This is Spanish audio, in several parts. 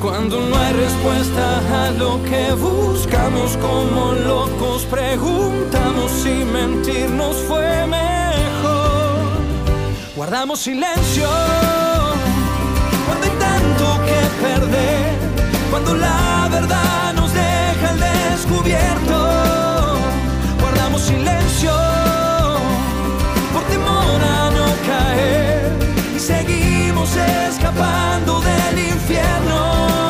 cuando no hay respuesta a lo que buscamos como locos, preguntamos si mentirnos fue mejor. Guardamos silencio cuando hay tanto que perder, cuando la verdad nos deja al descubierto. Seguimos escapando del infierno.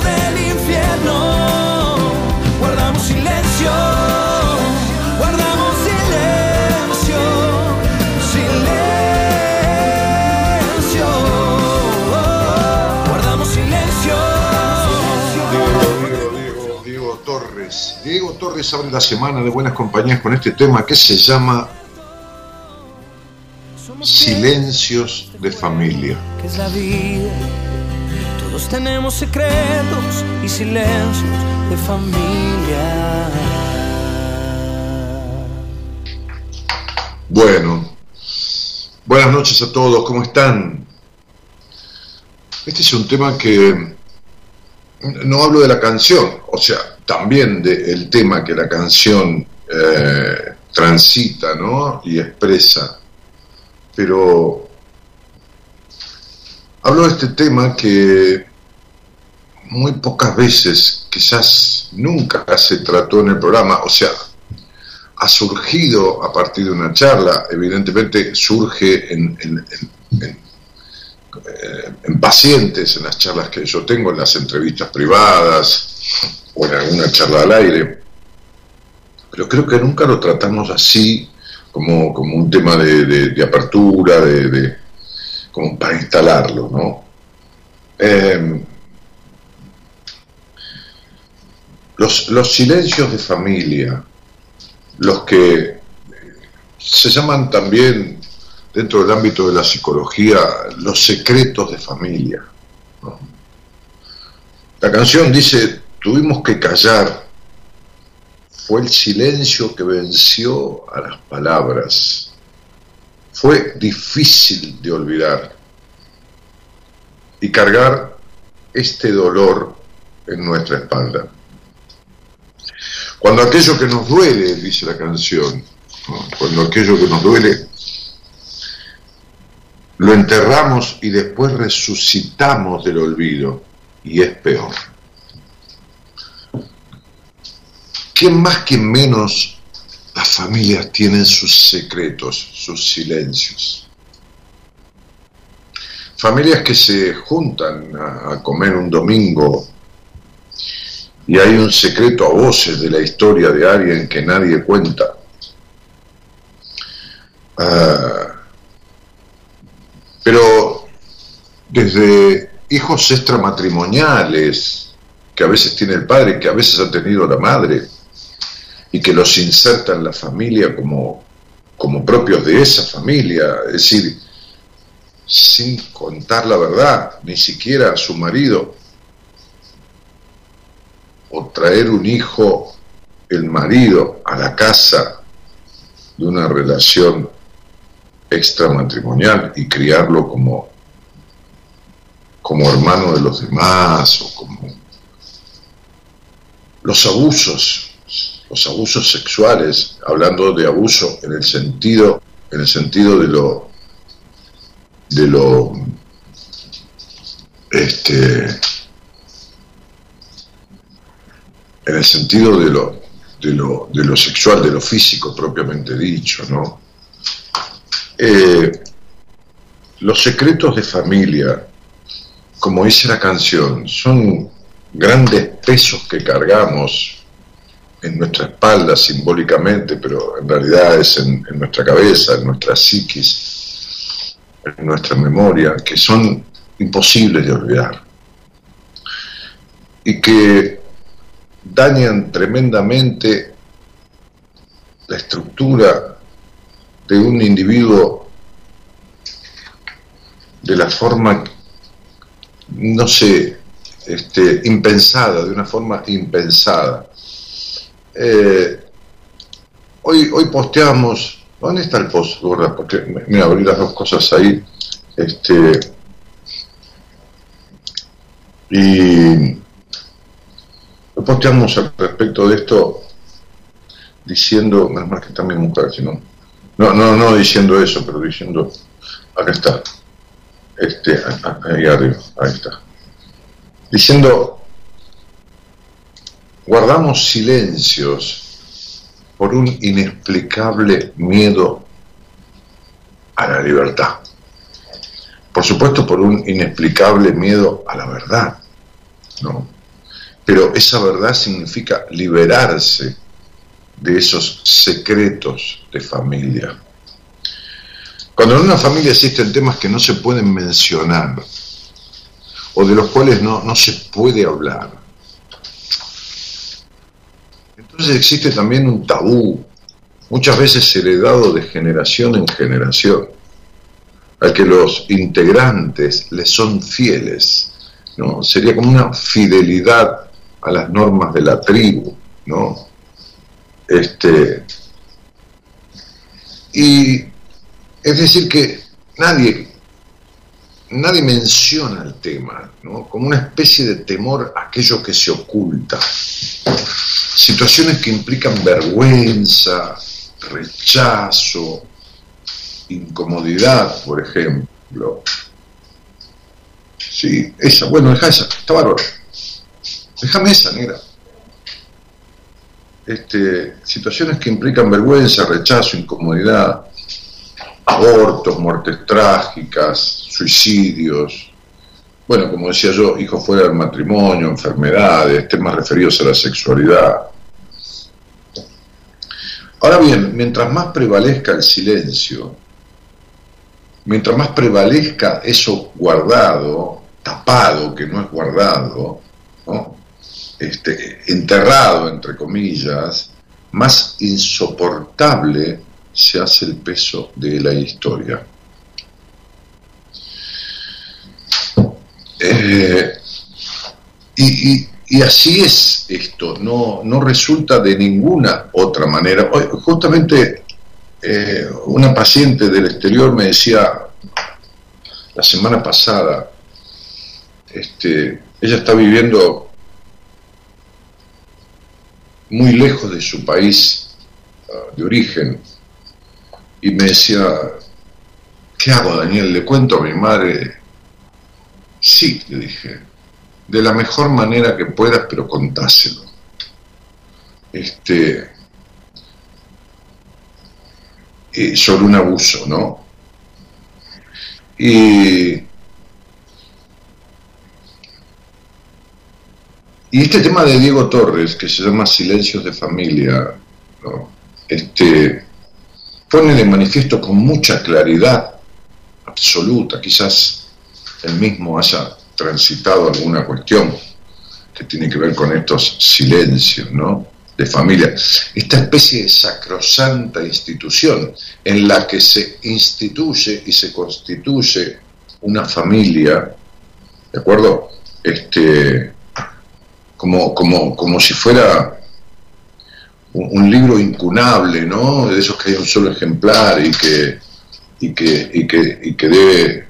Guardamos silencio, silencio. Guardamos silencio. Diego, Diego, Diego, Torres. Diego Torres abre la semana de buenas compañías con este tema que se llama Silencios de familia. Que es la vida. Todos tenemos secretos y silencios de familia. Bueno, buenas noches a todos, ¿cómo están? Este es un tema que no hablo de la canción, o sea, también del tema que la canción eh, transita ¿no? y expresa, pero hablo de este tema que muy pocas veces, quizás nunca se trató en el programa, o sea, ha surgido a partir de una charla, evidentemente surge en, eh, en, pacientes, en las charlas que yo tengo, en las entrevistas privadas o en alguna charla al aire, pero creo que nunca lo tratamos así, como, como un tema de, apertura, de, como para instalarlo, ¿no? Eh, los, los silencios de familia, los que se llaman también dentro del ámbito de la psicología los secretos de familia. La canción dice, tuvimos que callar, fue el silencio que venció a las palabras, fue difícil de olvidar y cargar este dolor en nuestra espalda. Cuando aquello que nos duele, dice la canción, cuando aquello que nos duele lo enterramos y después resucitamos del olvido y es peor. ¿Quién más que menos las familias tienen sus secretos, sus silencios? Familias que se juntan a, comer un domingo y hay un secreto a voces de la historia de alguien que nadie cuenta. Ah, pero desde hijos extramatrimoniales que a veces tiene el padre, que a veces ha tenido la madre, y que los inserta en la familia como, como propios de esa familia, es decir, sin contar la verdad, ni siquiera a su marido, o traer un hijo, el marido, a la casa de una relación extramatrimonial y criarlo como, como hermano de los demás o como los abusos, los abusos sexuales, hablando de abuso en el sentido, en el sentido de lo de lo este en el sentido de lo, de lo, de lo sexual, de lo físico propiamente dicho, ¿no? Eh, los secretos de familia, como dice la canción, son grandes pesos que cargamos en nuestra espalda simbólicamente, pero en realidad es en nuestra cabeza, en nuestra psiquis en nuestra memoria que son imposibles de olvidar y que dañan tremendamente la estructura de un individuo de la forma, no sé, este, impensada, de una forma impensada. Eh, hoy, hoy posteamos ¿Dónde está el post? Porque, mira, abrí las dos cosas ahí. Este. Y. Posteamos al respecto de esto diciendo. Menos mal que está mi mujer, si no. No, no, no diciendo eso, pero diciendo. Acá está. Este, ahí arriba, ahí está. Diciendo. Guardamos silencios por un inexplicable miedo a la libertad. Por supuesto, por un inexplicable miedo a la verdad, ¿no? Pero esa verdad significa liberarse de esos secretos de familia. Cuando en una familia existen temas que no se pueden mencionar o de los cuales no, no se puede hablar, entonces existe también un tabú, muchas veces heredado de generación en generación, al que los integrantes les son fieles, ¿no? Sería como una fidelidad a las normas de la tribu, ¿no? Este, y es decir que nadie, nadie menciona el tema, ¿no? como una especie de temor a aquello que se oculta situaciones que implican vergüenza, rechazo, incomodidad, por ejemplo. Sí, esa, bueno, deja esa, está bárbaro. Déjame esa, negra. Este, situaciones que implican vergüenza, rechazo, incomodidad, abortos, muertes trágicas, suicidios, bueno, como decía yo, hijos fuera del matrimonio, enfermedades, temas referidos a la sexualidad. Ahora bien, mientras más prevalezca el silencio, mientras más prevalezca eso guardado, tapado, que no es guardado, este, enterrado, entre comillas, más insoportable se hace el peso de la historia. Eh, y, así es esto, no, no resulta de ninguna otra manera. Justamente eh, una paciente del exterior me decía la semana pasada, este, ella está viviendo muy lejos de su país ah, de origen y me decía, ¿qué hago Daniel? ¿Le cuento a mi madre? Sí, le dije, de la mejor manera que puedas, pero contáselo. Este, eh, sobre un abuso, ¿no? Y, y este tema de Diego Torres, que se llama Silencios de Familia, este, pone de manifiesto con mucha claridad absoluta, quizás él mismo haya transitado alguna cuestión que tiene que ver con estos silencios, ¿no? de familia, esta especie de sacrosanta institución en la que se instituye y se constituye una familia, ¿de acuerdo? Este, como, como, como si fuera un, libro incunable, ¿no? De esos que hay un solo ejemplar y que, y que, y que, y que debe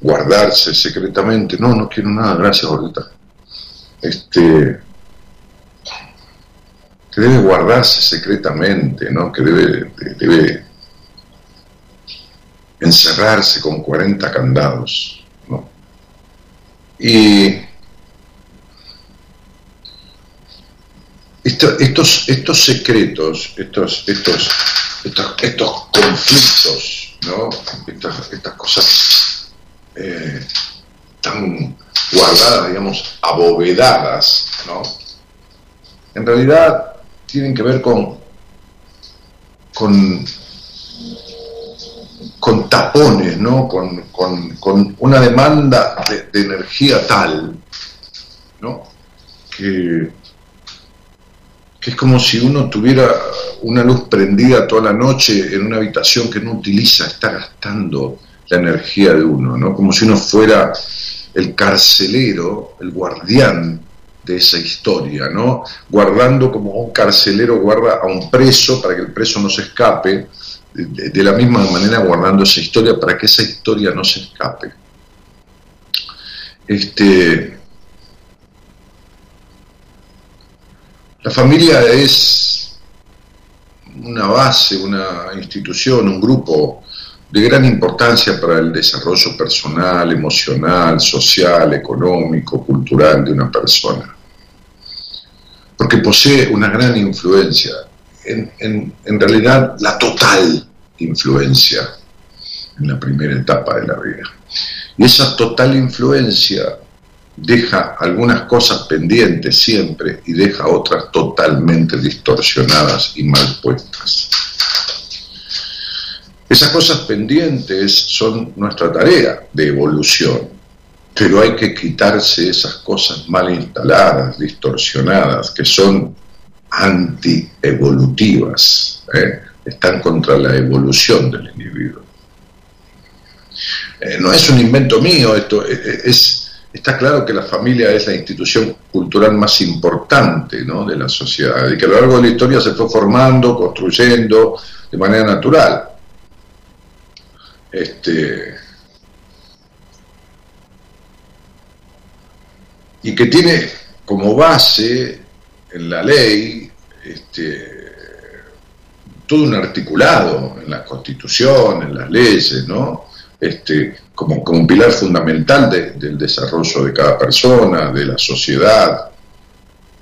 guardarse secretamente. No, no quiero nada, gracias, ahorita. Este, que debe guardarse secretamente, ¿no? que debe, debe encerrarse con 40 candados. ¿no? Y estos, estos secretos, estos, estos, estos, conflictos, ¿no? estas, estas cosas eh, tan guardadas, digamos, abovedadas, ¿no? en realidad tienen que ver con, con, con tapones, ¿no? con, con, una demanda de, energía tal, ¿no? que, que es como si uno tuviera una luz prendida toda la noche en una habitación que no utiliza, está gastando la energía de uno, ¿no? como si uno fuera el carcelero, el guardián de esa historia, ¿no? Guardando como un carcelero guarda a un preso para que el preso no se escape, de, la misma manera guardando esa historia para que esa historia no se escape. Este, la familia es una base, una institución, un grupo de gran importancia para el desarrollo personal, emocional, social, económico, cultural de una persona. Porque posee una gran influencia, en, realidad la total influencia en la primera etapa de la vida. Y esa total influencia deja algunas cosas pendientes siempre y deja otras totalmente distorsionadas y mal puestas. Esas cosas pendientes son nuestra tarea de evolución, pero hay que quitarse esas cosas mal instaladas, distorsionadas, que son anti-evolutivas, ¿eh? están contra la evolución del individuo. Eh, no es un invento mío, esto eh, es, está claro que la familia es la institución cultural más importante de la sociedad y que a lo largo de la historia se fue formando, construyendo de manera natural este, y que tiene como base en la ley este, todo un articulado en la constitución, en las leyes, ¿no? Este, como, como un pilar fundamental del desarrollo de cada persona, de la sociedad,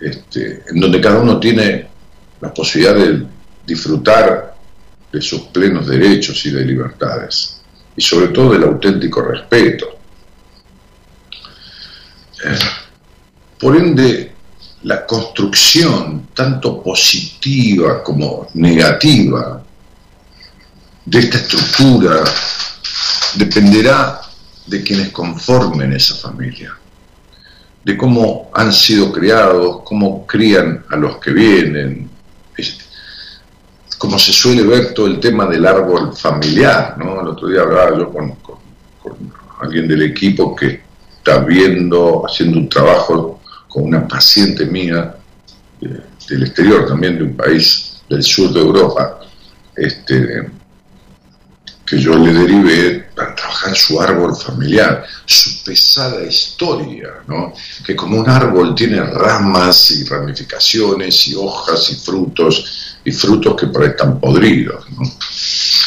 este, en donde cada uno tiene la posibilidad de disfrutar de sus plenos derechos y de libertades y sobre todo del auténtico respeto. Eh, por ende, la construcción, tanto positiva como negativa, de esta estructura dependerá de quienes conformen esa familia, de cómo han sido criados, cómo crían a los que vienen. se suele ver todo el tema del árbol familiar, ¿no? El otro día hablaba yo con, alguien del equipo que está viendo, haciendo un trabajo con una paciente mía eh, del exterior, también de un país del sur de Europa, este, que yo le derivé para trabajar su árbol familiar, su pesada historia, ¿no? que como un árbol tiene ramas y ramificaciones y hojas y frutos, y frutos que por están podridos,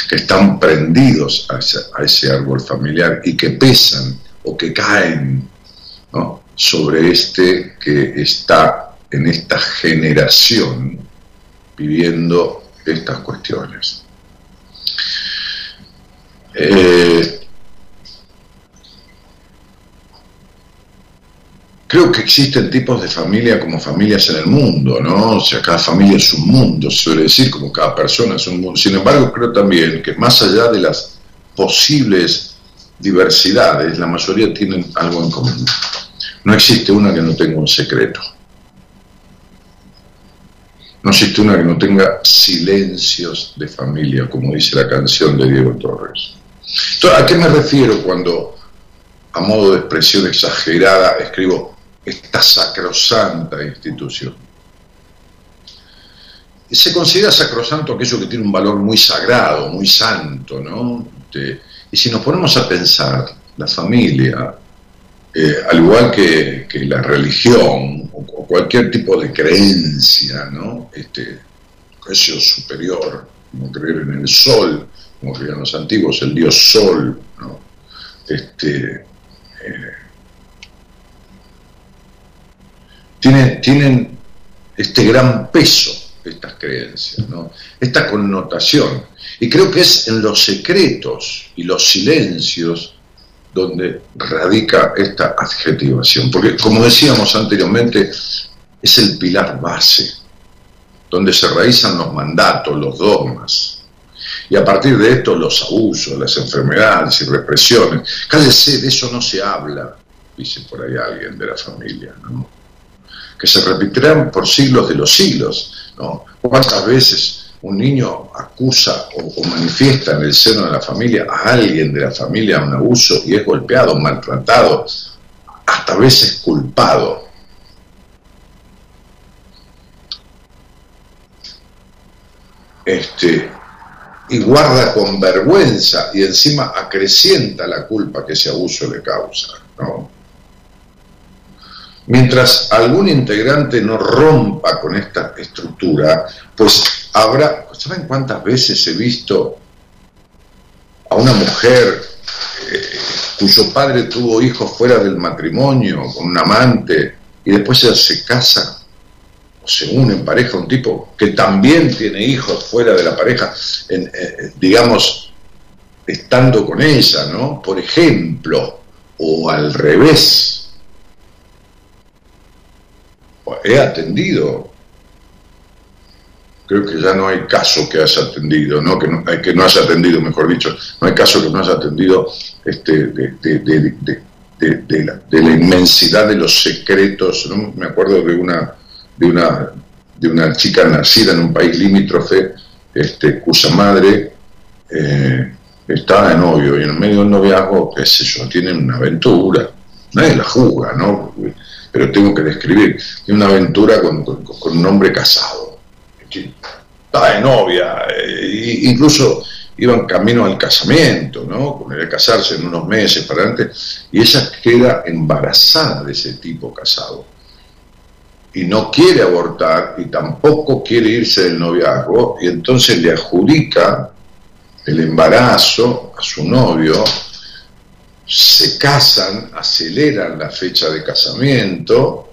que están prendidos a ese, árbol familiar y que pesan o que caen sobre este que está en esta generación viviendo estas cuestiones. Eh, creo que existen tipos de familia como familias en el mundo, ¿no? O sea, cada familia es un mundo, se suele decir, como cada persona es un mundo. Sin embargo, creo también que más allá de las posibles diversidades, la mayoría tienen algo en común. No existe una que no tenga un secreto. No existe una que no tenga silencios de familia, como dice la canción de Diego Torres. ¿A qué me refiero cuando, a modo de expresión exagerada, escribo esta sacrosanta institución? se considera sacrosanto aquello que tiene un valor muy sagrado, muy santo, ¿no? Este, y si nos ponemos a pensar, la familia, eh, al igual que, la religión o, cualquier tipo de creencia, ¿no? Este, superior, como creer en el sol, como creían los antiguos, el dios Sol, este, eh, tienen, tienen este gran peso estas creencias, esta connotación. Y creo que es en los secretos y los silencios donde radica esta adjetivación. Porque, como decíamos anteriormente, es el pilar base, donde se realizan los mandatos, los dogmas, y a partir de esto los abusos, las enfermedades y represiones. Cállese, de eso no se habla, dice por ahí alguien de la familia, ¿no? que se repetirán por siglos de los siglos. ¿no? ¿Cuántas veces un niño acusa o, manifiesta en el seno de la familia a alguien de la familia un abuso y es golpeado, maltratado, hasta veces culpado? Este, y guarda con vergüenza y encima acrecienta la culpa que ese abuso le causa. ¿no? Mientras algún integrante no rompa con esta estructura, pues habrá, ¿saben cuántas veces he visto a una mujer eh, cuyo padre tuvo hijos fuera del matrimonio, con un amante, y después ella se casa se une en pareja un tipo que también tiene hijos fuera de la pareja, eh, digamos, estando con ella, ¿no? Por ejemplo, o al revés. He atendido, creo que ya no hay caso que haya atendido, ¿no? Que, no, que no haya atendido, mejor dicho, no hay caso que no haya atendido este, de, de la inmensidad de los secretos, ¿no? Me acuerdo de una de una, de una chica nacida en un país limítrofe, este, cuya madre eh, estaba de novio y en medio del noviazgo, qué sé yo, tienen una aventura, nadie la juzga, ¿no? Pero tengo que describir, tiene una aventura con, un hombre casado, estaba de novia, e incluso iban camino al casamiento, ¿no? Con el casarse en unos meses para antes, y ella queda embarazada de ese tipo casado y no quiere abortar y tampoco quiere irse del noviazgo y entonces le adjudica el embarazo a su novio, se casan, aceleran la fecha de casamiento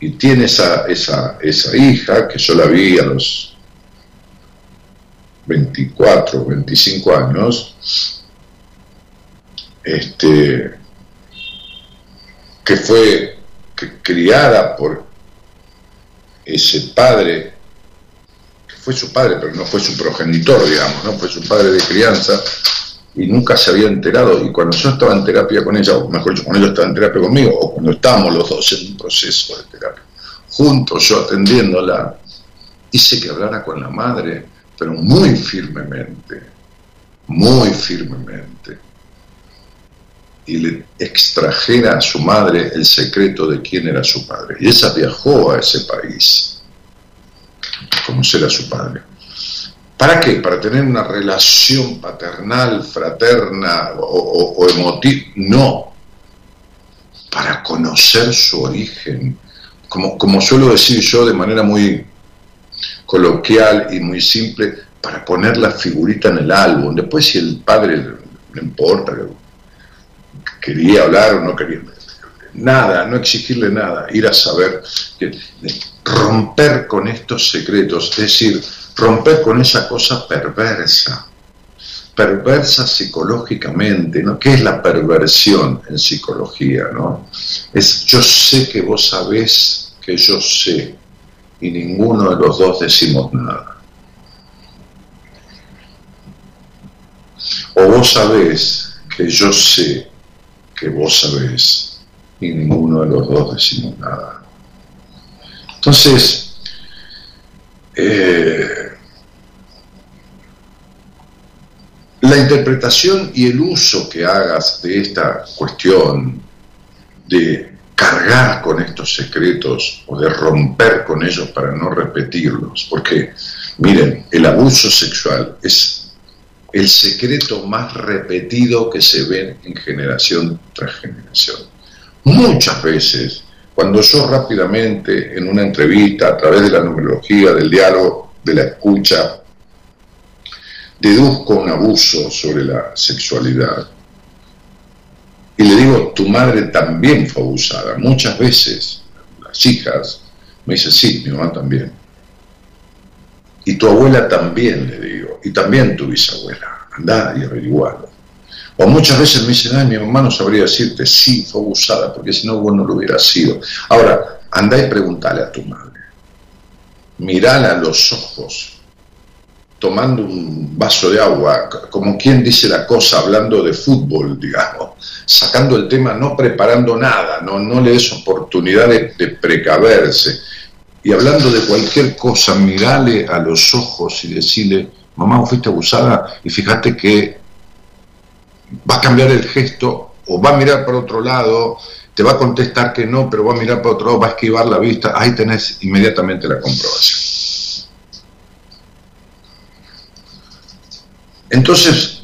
y tiene esa, esa, esa hija que yo la vi a los 24, 25 años, este, que fue criada por ese padre, que fue su padre, pero no fue su progenitor, digamos, ¿no? Fue su padre de crianza, y nunca se había enterado, y cuando yo estaba en terapia con ella, o mejor dicho, cuando ella estaba en terapia conmigo, o cuando estábamos los dos en un proceso de terapia, juntos, yo atendiéndola, hice que hablara con la madre, pero muy firmemente, muy firmemente, y le extrajera a su madre el secreto de quién era su padre. Y ella viajó a ese país a conocer a su padre. ¿Para qué? Para tener una relación paternal, fraterna o, emotiva. No. Para conocer su origen. Como, como suelo decir yo de manera muy coloquial y muy simple, para poner la figurita en el álbum. Después si el padre no importa, quería hablar o no quería. Nada, no exigirle nada, ir a saber, romper con estos secretos, es decir, romper con esa cosa perversa, perversa psicológicamente, ¿no? ¿Qué es la perversión en psicología, no? Es yo sé que vos sabés que yo sé y ninguno de los dos decimos nada. O vos sabés que yo sé que vos sabés y ninguno de los dos decimos nada. Entonces, eh, la interpretación y el uso que hagas de esta cuestión de cargar con estos secretos o de romper con ellos para no repetirlos, porque miren, el abuso sexual es el secreto más repetido que se ve en generación tras generación. Muchas veces cuando yo rápidamente en una entrevista, a través de la numerología, del diálogo, de la escucha, deduzco un abuso sobre la sexualidad, y le digo, tu madre también fue abusada, muchas veces, las hijas, me dicen, sí, mi mamá también. Y tu abuela también, le digo, y también tu bisabuela, andá y averigualo. O muchas veces me dicen, ay, mi mamá no sabría decirte, sí, fue abusada, porque si no vos no lo hubieras sido. Ahora, andá y preguntale a tu madre. Mirala a los ojos, tomando un vaso de agua, como quien dice la cosa, hablando de fútbol, digamos, sacando el tema, no preparando nada, no, no le des oportunidad de, de precaverse. Y hablando de cualquier cosa, mirale a los ojos y decirle, mamá, vos fuiste abusada y fíjate que va a cambiar el gesto o va a mirar para otro lado, te va a contestar que no, pero va a mirar para otro lado, va a esquivar la vista, ahí tenés inmediatamente la comprobación. Entonces,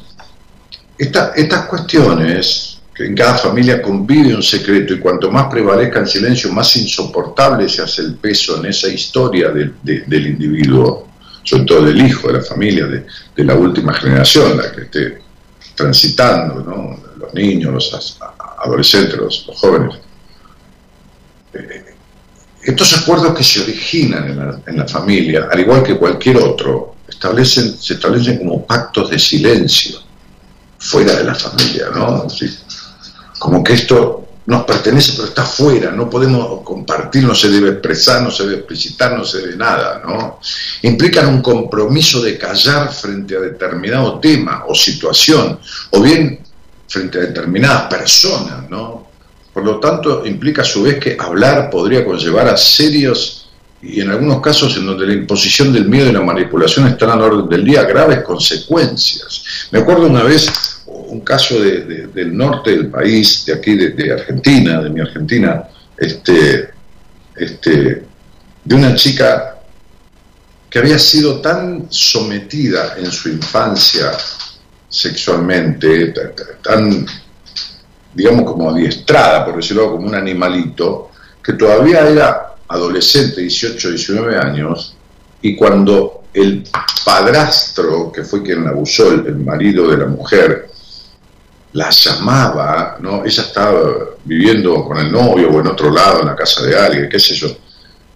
estas cuestiones, que en cada familia convive un secreto y cuanto más prevalezca el silencio, más insoportable se hace el peso en esa historia del individuo, sobre todo del hijo, de la familia, de, de la última generación, la que esté transitando, los niños, los adolescentes, los, jóvenes. Eh, estos acuerdos que se originan en la, familia, al igual que cualquier otro, establecen, se establecen como pactos de silencio fuera de la familia, ¿no? como que esto nos pertenece pero está fuera, no podemos compartir, no se debe expresar, no se debe explicitar, no se debe nada, ¿no? Implican un compromiso de callar frente a determinado tema o situación, o bien frente a determinadas personas, ¿no? Por lo tanto, implica a su vez que hablar podría conllevar a serios y en algunos casos en donde la imposición del miedo y la manipulación están a la orden del día, graves consecuencias. Me acuerdo una vez un caso del norte del país, de aquí, de, Argentina, de mi Argentina, este, este, de una chica que había sido tan sometida en su infancia sexualmente, tan, digamos, como adiestrada, por decirlo como un animalito, que todavía era adolescente, 18, 19 años, y cuando el padrastro, que fue quien la abusó, el marido de la mujer, la llamaba, ¿no? Ella estaba viviendo con el novio o en otro lado, en la casa de alguien, qué sé yo.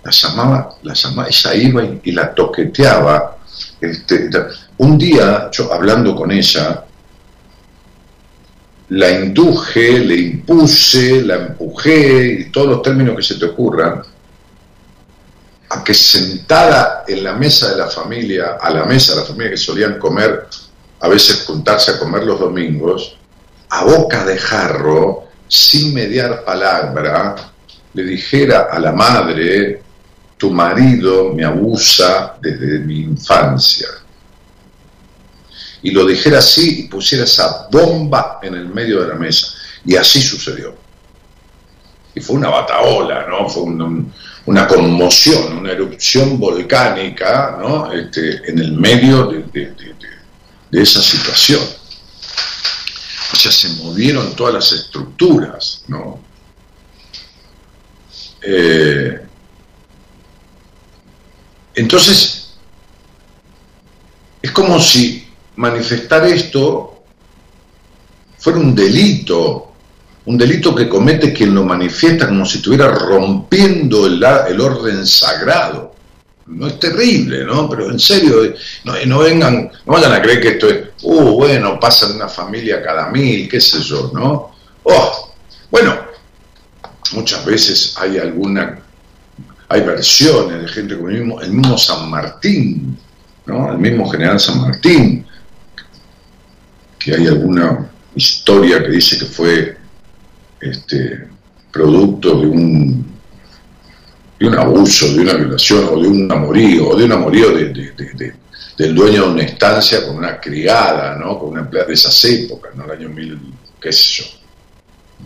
La llamaba, la llamaba, ella iba y, la toqueteaba. Este, un día, yo hablando con ella, la induje, le impuse, la empujé, y todos los términos que se te ocurran, a que sentada en la mesa de la familia, a la mesa de la familia que solían comer, a veces juntarse a comer los domingos, a boca de jarro, sin mediar palabra, le dijera a la madre, tu marido me abusa desde mi infancia. y lo dijera así y pusiera esa bomba en el medio de la mesa. Y así sucedió. Y fue una bataola, ¿no? Fue una conmoción, una erupción volcánica, ¿no? Este, en el medio de, esa situación. O sea, se movieron todas las estructuras, ¿no? Eh, entonces, es como si manifestar esto fuera un delito, un delito que comete quien lo manifiesta como si estuviera rompiendo el, orden sagrado. No es terrible, ¿no? Pero en serio, no, vengan, no vayan a creer que esto es, uh, bueno, pasa de una familia cada mil, qué sé yo, ¿no? Oh, bueno, muchas veces hay alguna, hay versiones de gente como el mismo, el mismo San Martín, ¿no? El mismo general San Martín, que hay alguna historia que dice que fue este, producto de un, de un abuso, de una violación o de un amorío, o de un amorío del dueño de una estancia con una criada, ¿no? con una empleada de esas épocas, ¿no? el año mil, qué sé yo,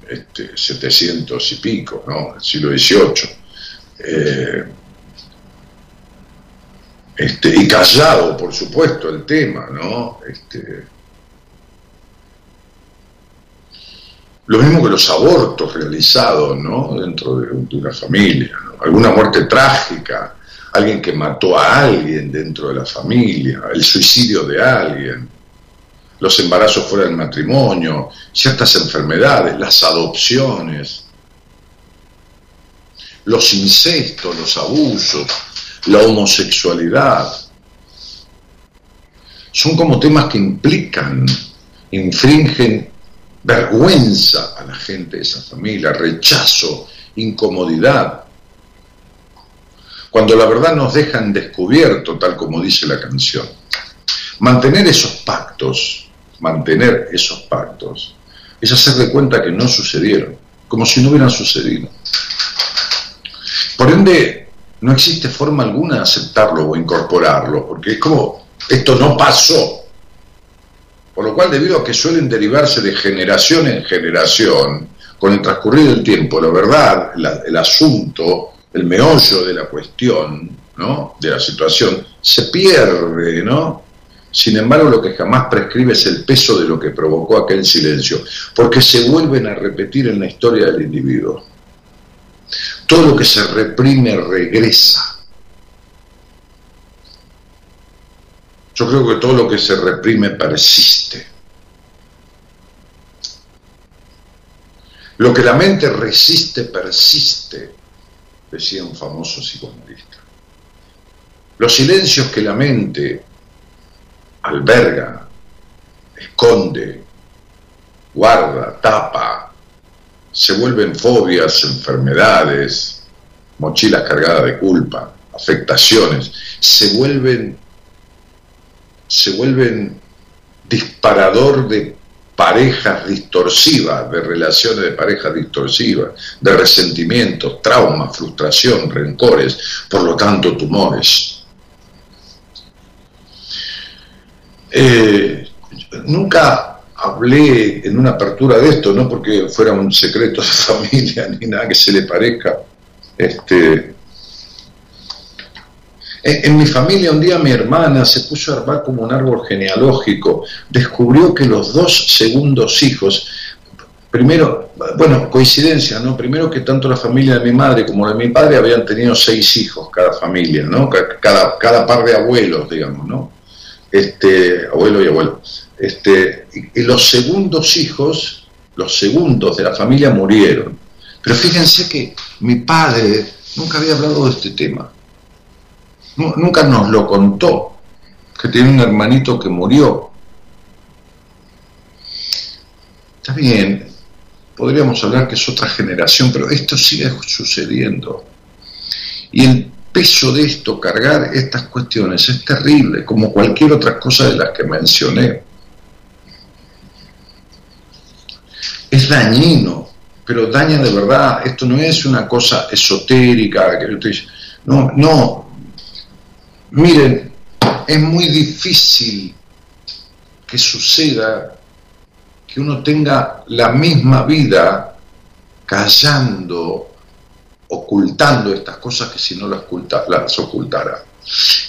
este, 700 y pico, ¿no? el siglo XVIII. Eh, este, y callado, por supuesto, el tema, ¿no? Este, Lo mismo que los abortos realizados ¿no? dentro de, una familia, alguna muerte trágica, alguien que mató a alguien dentro de la familia, el suicidio de alguien, los embarazos fuera del matrimonio, ciertas enfermedades, las adopciones, los incestos, los abusos, la homosexualidad. Son como temas que implican, infringen vergüenza a la gente de esa familia, rechazo, incomodidad. Cuando la verdad nos dejan descubierto, tal como dice la canción. Mantener esos pactos, mantener esos pactos, es hacer de cuenta que no sucedieron, como si no hubieran sucedido. Por ende, no existe forma alguna de aceptarlo o incorporarlo, porque es como, esto no pasó, por lo cual, debido a que suelen derivarse de generación en generación, con el transcurrido del tiempo, la verdad, el asunto, el meollo de la cuestión, ¿no? de la situación, se pierde, ¿no? Sin embargo, lo que jamás prescribe es el peso de lo que provocó aquel silencio, porque se vuelven a repetir en la historia del individuo. Todo lo que se reprime regresa. Yo creo que todo lo que se reprime persiste. Lo que la mente resiste persiste, decía un famoso psicoanalista. Los silencios que la mente alberga, esconde, guarda, tapa, se vuelven fobias, enfermedades, mochilas cargadas de culpa, afectaciones, se vuelven se vuelven disparador de parejas distorsivas, de relaciones de parejas distorsivas, de resentimientos, traumas, frustración, rencores, por lo tanto tumores. Eh, nunca hablé en una apertura de esto, no porque fuera un secreto de familia ni nada que se le parezca, este, en mi familia un día mi hermana se puso a armar como un árbol genealógico, descubrió que los dos segundos hijos, primero, bueno, coincidencia, ¿no? Primero que tanto la familia de mi madre como la de mi padre habían tenido seis hijos cada familia, ¿no? Cada, cada par de abuelos, digamos, ¿no? Este, abuelo y abuelo. Este, y los segundos hijos, los segundos de la familia murieron. Pero fíjense que mi padre nunca había hablado de este tema nunca nos lo contó, que tiene un hermanito que murió. Está bien, podríamos hablar que es otra generación, pero esto sigue sucediendo. Y el peso de esto, cargar estas cuestiones, es terrible, como cualquier otra cosa de las que mencioné. Es dañino, pero daña de verdad. Esto no es una cosa esotérica, que no, no, Miren, es muy difícil que suceda que uno tenga la misma vida callando, ocultando estas cosas que si no las, oculta, las ocultara.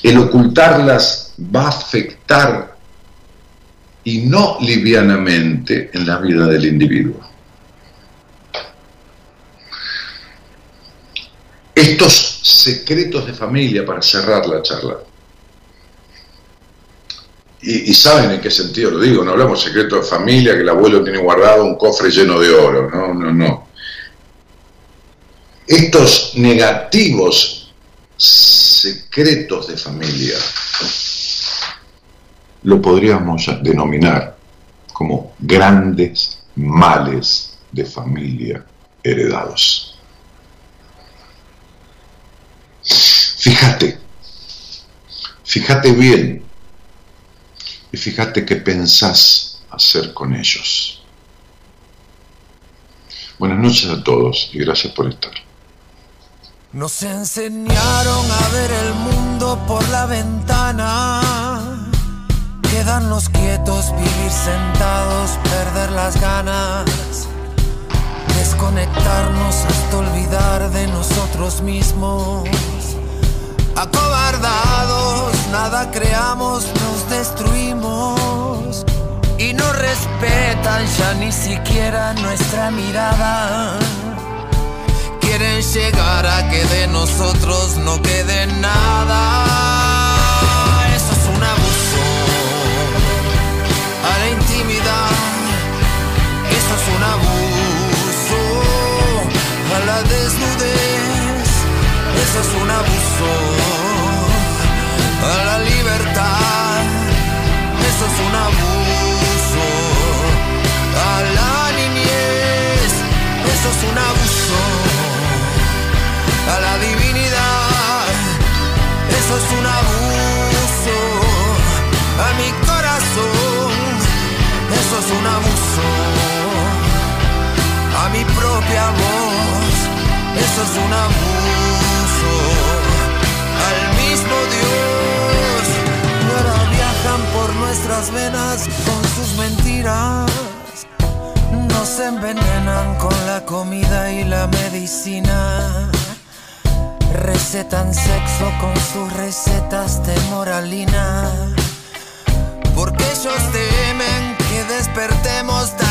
El ocultarlas va a afectar y no livianamente en la vida del individuo. Estos secretos de familia, para cerrar la charla, y, saben en qué sentido lo digo, no hablamos de secretos de familia, que el abuelo tiene guardado un cofre lleno de oro, no, no, no. Estos negativos secretos de familia lo podríamos denominar como grandes males de familia heredados. Fíjate, fíjate bien. Y fíjate qué pensás hacer con ellos. Buenas noches a todos y gracias por estar. Nos enseñaron a ver el mundo por la ventana, quedarnos quietos, vivir sentados, perder las ganas, desconectarnos hasta olvidar de nosotros mismos Acobardados, nada creamos, nos destruimos. Y no respetan ya ni siquiera nuestra mirada. Quieren llegar a que de nosotros no quede nada. Eso es un abuso a la intimidad. Eso es un abuso a la desnudez. Eso es un abuso a la libertad. Eso es un abuso a la niñez. Eso es un abuso a la divinidad. Eso es un abuso a mi corazón. Eso es un abuso a mi propia voz. Eso es un abuso mismo Dios por nuestras venas con sus mentiras. Nos envenenan con la comida y la medicina. Recetan sexo con sus recetas de moralina. Porque ellos temen que despertemos tanta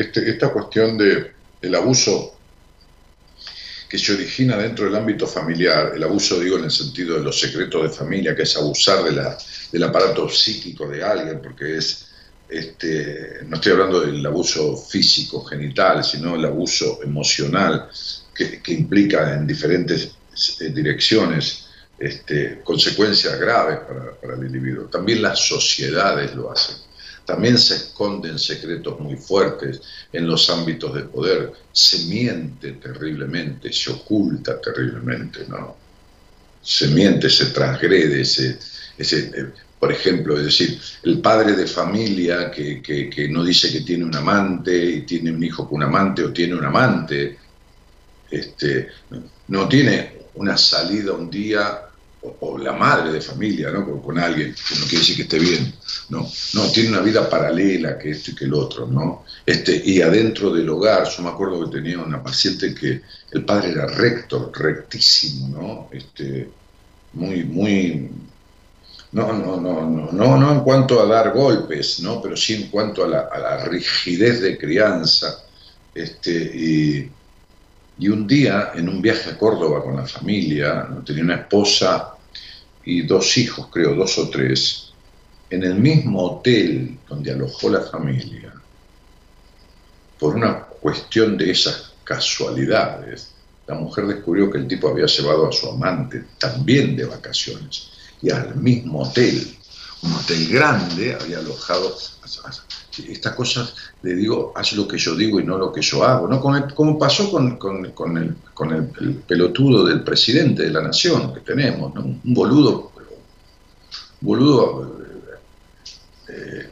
este, esta cuestión de el abuso que se origina dentro del ámbito familiar, el abuso digo en el sentido de los secretos de familia, que es abusar de la, del aparato psíquico de alguien, porque es, este, no estoy hablando del abuso físico, genital, sino el abuso emocional que, implica en diferentes eh, direcciones este, consecuencias graves para, para el individuo. También las sociedades lo hacen. También se esconden secretos muy fuertes en los ámbitos de poder. Se miente terriblemente, se oculta terriblemente, ¿no? Se miente, se transgrede, ese, ese, eh, por ejemplo, es decir, el padre de familia que, que, no dice que tiene un amante y tiene un hijo con un amante o tiene un amante, este, no tiene una salida un día o, la madre de familia, ¿no? Con, alguien, que no quiere decir que esté bien, no, no, tiene una vida paralela que esto y que el otro, ¿no? Este, y adentro del hogar, yo me acuerdo que tenía una paciente que el padre era recto, rectísimo, ¿no? Este, muy, muy, no, no, no, no, no, no en cuanto a dar golpes, ¿no? Pero sí en cuanto a la, a la rigidez de crianza, este, y y un día, en un viaje a Córdoba con la familia, tenía una esposa y dos hijos, creo, dos o tres, en el mismo hotel donde alojó la familia, por una cuestión de esas casualidades, la mujer descubrió que el tipo había llevado a su amante también de vacaciones y al mismo hotel, un hotel grande, había alojado estas cosas le digo, haz lo que yo digo y no lo que yo hago, ¿no? como pasó con, con, el, con el, pelotudo del presidente de la nación que tenemos. Un boludo, un boludo, eh,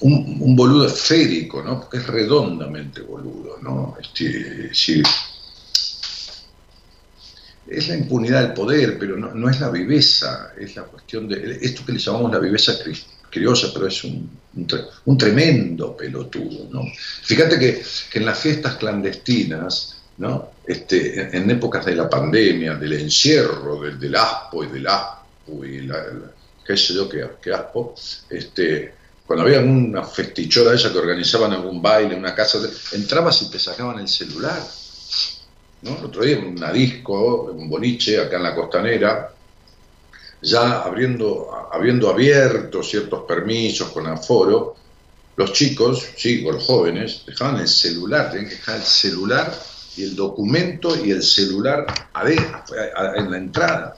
un, boludo esférico, ¿no? Porque es redondamente boludo, ¿no? Este, es la impunidad del poder, pero no, no, es la viveza, es la cuestión de esto que le llamamos la viveza cristiana criosa, pero es un, un, tremendo pelotudo. ¿no? Fíjate que, que, en las fiestas clandestinas, ¿no? este, en, épocas de la pandemia, del encierro, del, aspo y del aspo y la, qué sé yo qué, aspo, este, cuando había una festichora esa que organizaban algún baile, una casa, entrabas y te sacaban el celular. ¿no? El otro día en una disco, un boliche acá en la costanera, ya habiendo, habiendo abierto ciertos permisos con aforo, los chicos, sí, los jóvenes, dejaban el celular, tenían que dejar el celular y el documento y el celular en la entrada,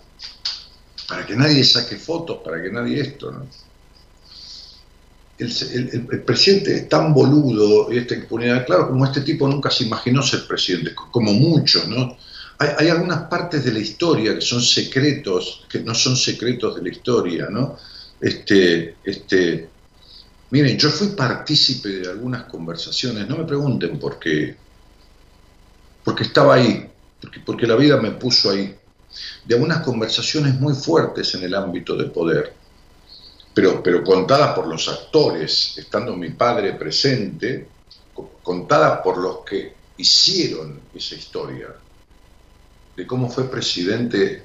para que nadie saque fotos, para que nadie esto, ¿no? El, el, presidente es tan boludo y esta impunidad, claro, como este tipo nunca se imaginó ser presidente, como muchos, ¿no? Hay, algunas partes de la historia que son secretos, que no son secretos de la historia, ¿no? Este, este, miren, yo fui partícipe de algunas conversaciones, no me pregunten por qué, porque estaba ahí, porque, porque la vida me puso ahí, de algunas conversaciones muy fuertes en el ámbito de poder, pero, pero contadas por los actores, estando mi padre presente, contadas por los que hicieron esa historia, de cómo fue presidente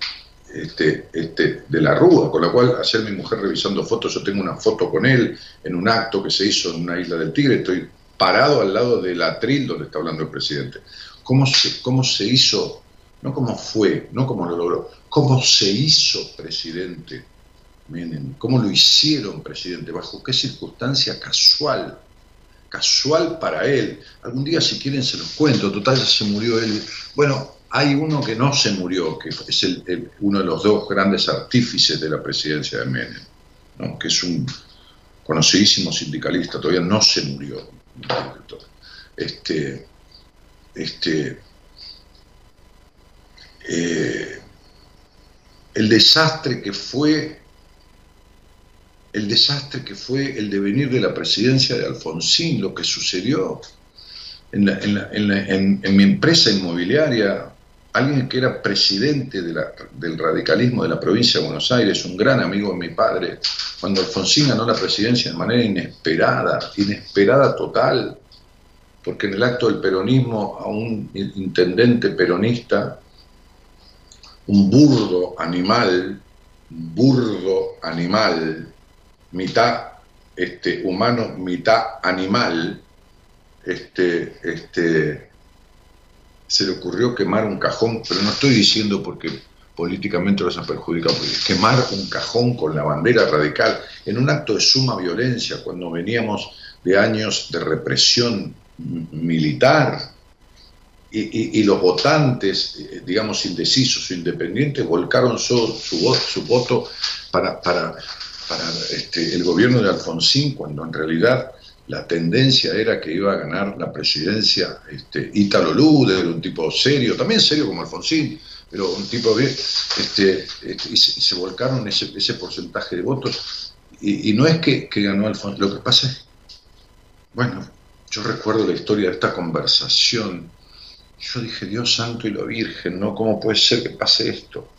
este, este, de la Rúa, con la cual ayer mi mujer revisando fotos, yo tengo una foto con él en un acto que se hizo en una isla del Tigre, estoy parado al lado del atril donde está hablando el presidente. ¿Cómo se, cómo se hizo, no cómo fue, no cómo lo logró, cómo se hizo presidente? Miren, ¿cómo lo hicieron presidente? ¿Bajo qué circunstancia casual? Casual para él. Algún día si quieren se los cuento, total ya se murió él. Bueno, hay uno que no se murió, que es el, uno de los dos grandes artífices de la presidencia de Menem, que es un conocidísimo sindicalista, todavía no se murió. Este, este, eh, el desastre que fue el desastre que fue el devenir de la presidencia de Alfonsín, lo que sucedió en, en mi empresa inmobiliaria, alguien que era presidente del radicalismo de la provincia de Buenos Aires, un gran amigo de mi padre, cuando Alfonsín ganó la presidencia de manera inesperada, inesperada total, porque en el acto del peronismo a un intendente peronista, un burdo animal, burdo animal, mitad este, humano, mitad animal, este, este, se le ocurrió quemar un cajón, pero no estoy diciendo porque, políticamente los ha perjudicado. Quemar un cajón con la bandera radical en un acto de suma violencia, cuando veníamos de años de represión militar y, los votantes, eh, digamos, indecisos o independientes, volcaron su, su, su voto para, para, para este, el gobierno de Alfonsín, cuando en realidad la tendencia era que iba a ganar la presidencia este, Ítalo Luder, un tipo serio, también serio como Alfonsín, pero un tipo bien, este, este y, se, volcaron ese, ese, porcentaje de votos. Y, no es que, que, ganó Alfonsín, lo que pasa es, bueno, yo recuerdo la historia de esta conversación. Yo dije, Dios santo y la Virgen, ¿no? ¿Cómo puede ser que pase esto?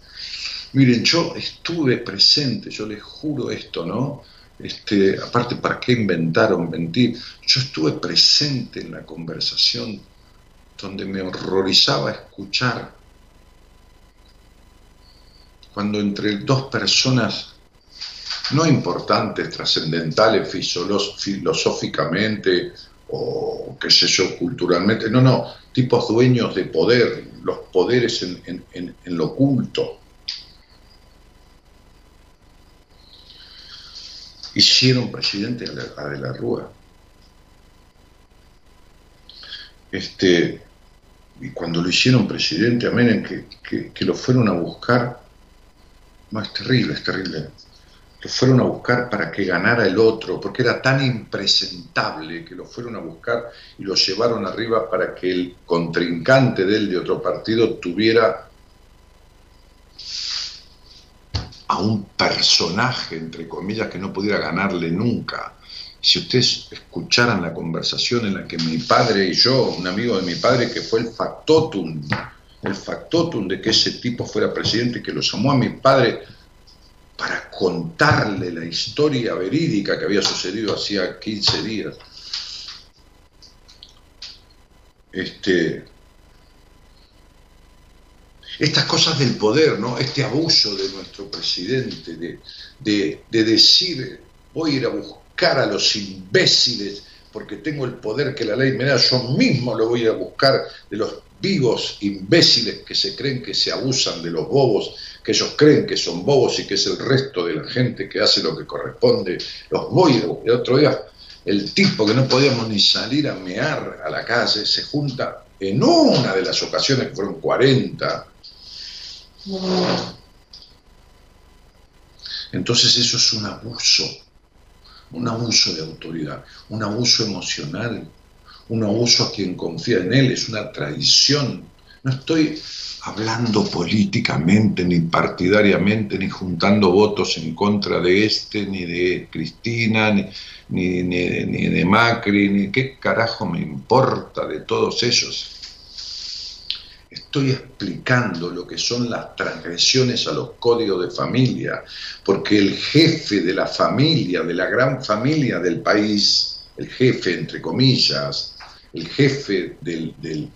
Miren, yo estuve presente, yo les juro esto, ¿no? Este, aparte, ¿para qué inventaron mentir? Yo estuve presente en la conversación donde me horrorizaba escuchar cuando entre dos personas no importantes, trascendentales, filosóficamente o qué sé yo, culturalmente, no, no, tipos dueños de poder, los poderes en, en lo oculto, hicieron presidente a De la Rúa. Este, y cuando lo hicieron presidente a Menem, que, que, lo fueron a buscar, no, es terrible, es terrible, lo fueron a buscar para que ganara el otro, porque era tan impresentable que lo fueron a buscar y lo llevaron arriba para que el contrincante de él de otro partido tuviera a un personaje, entre comillas, que no pudiera ganarle nunca. Si ustedes escucharan la conversación en la que mi padre y yo, un amigo de mi padre que fue el factotum, el factotum de que ese tipo fuera presidente, que lo llamó a mi padre para contarle la historia verídica que había sucedido hacía 15 días. Este, estas cosas del poder, ¿no? Este abuso de nuestro presidente, de, decir, voy a ir a buscar a los imbéciles porque tengo el poder que la ley me da, yo mismo lo voy a buscar de los vivos imbéciles que se creen que se abusan de los bobos, que ellos creen que son bobos y que es el resto de la gente que hace lo que corresponde, los voy a buscar. El otro día, el tipo que no podíamos ni salir a mear a la calle se junta en una de las ocasiones, que fueron 40, entonces eso es un abuso, un abuso de autoridad, un abuso emocional, un abuso a quien confía en él, es una traición. No estoy hablando políticamente, ni partidariamente, ni juntando votos en contra de este, ni de Cristina, ni, ni, ni de Macri, ni qué carajo me importa de todos ellos estoy explicando lo que son las transgresiones a los códigos de familia, porque el jefe de la familia, de la gran familia del país, el jefe, entre comillas, el jefe del,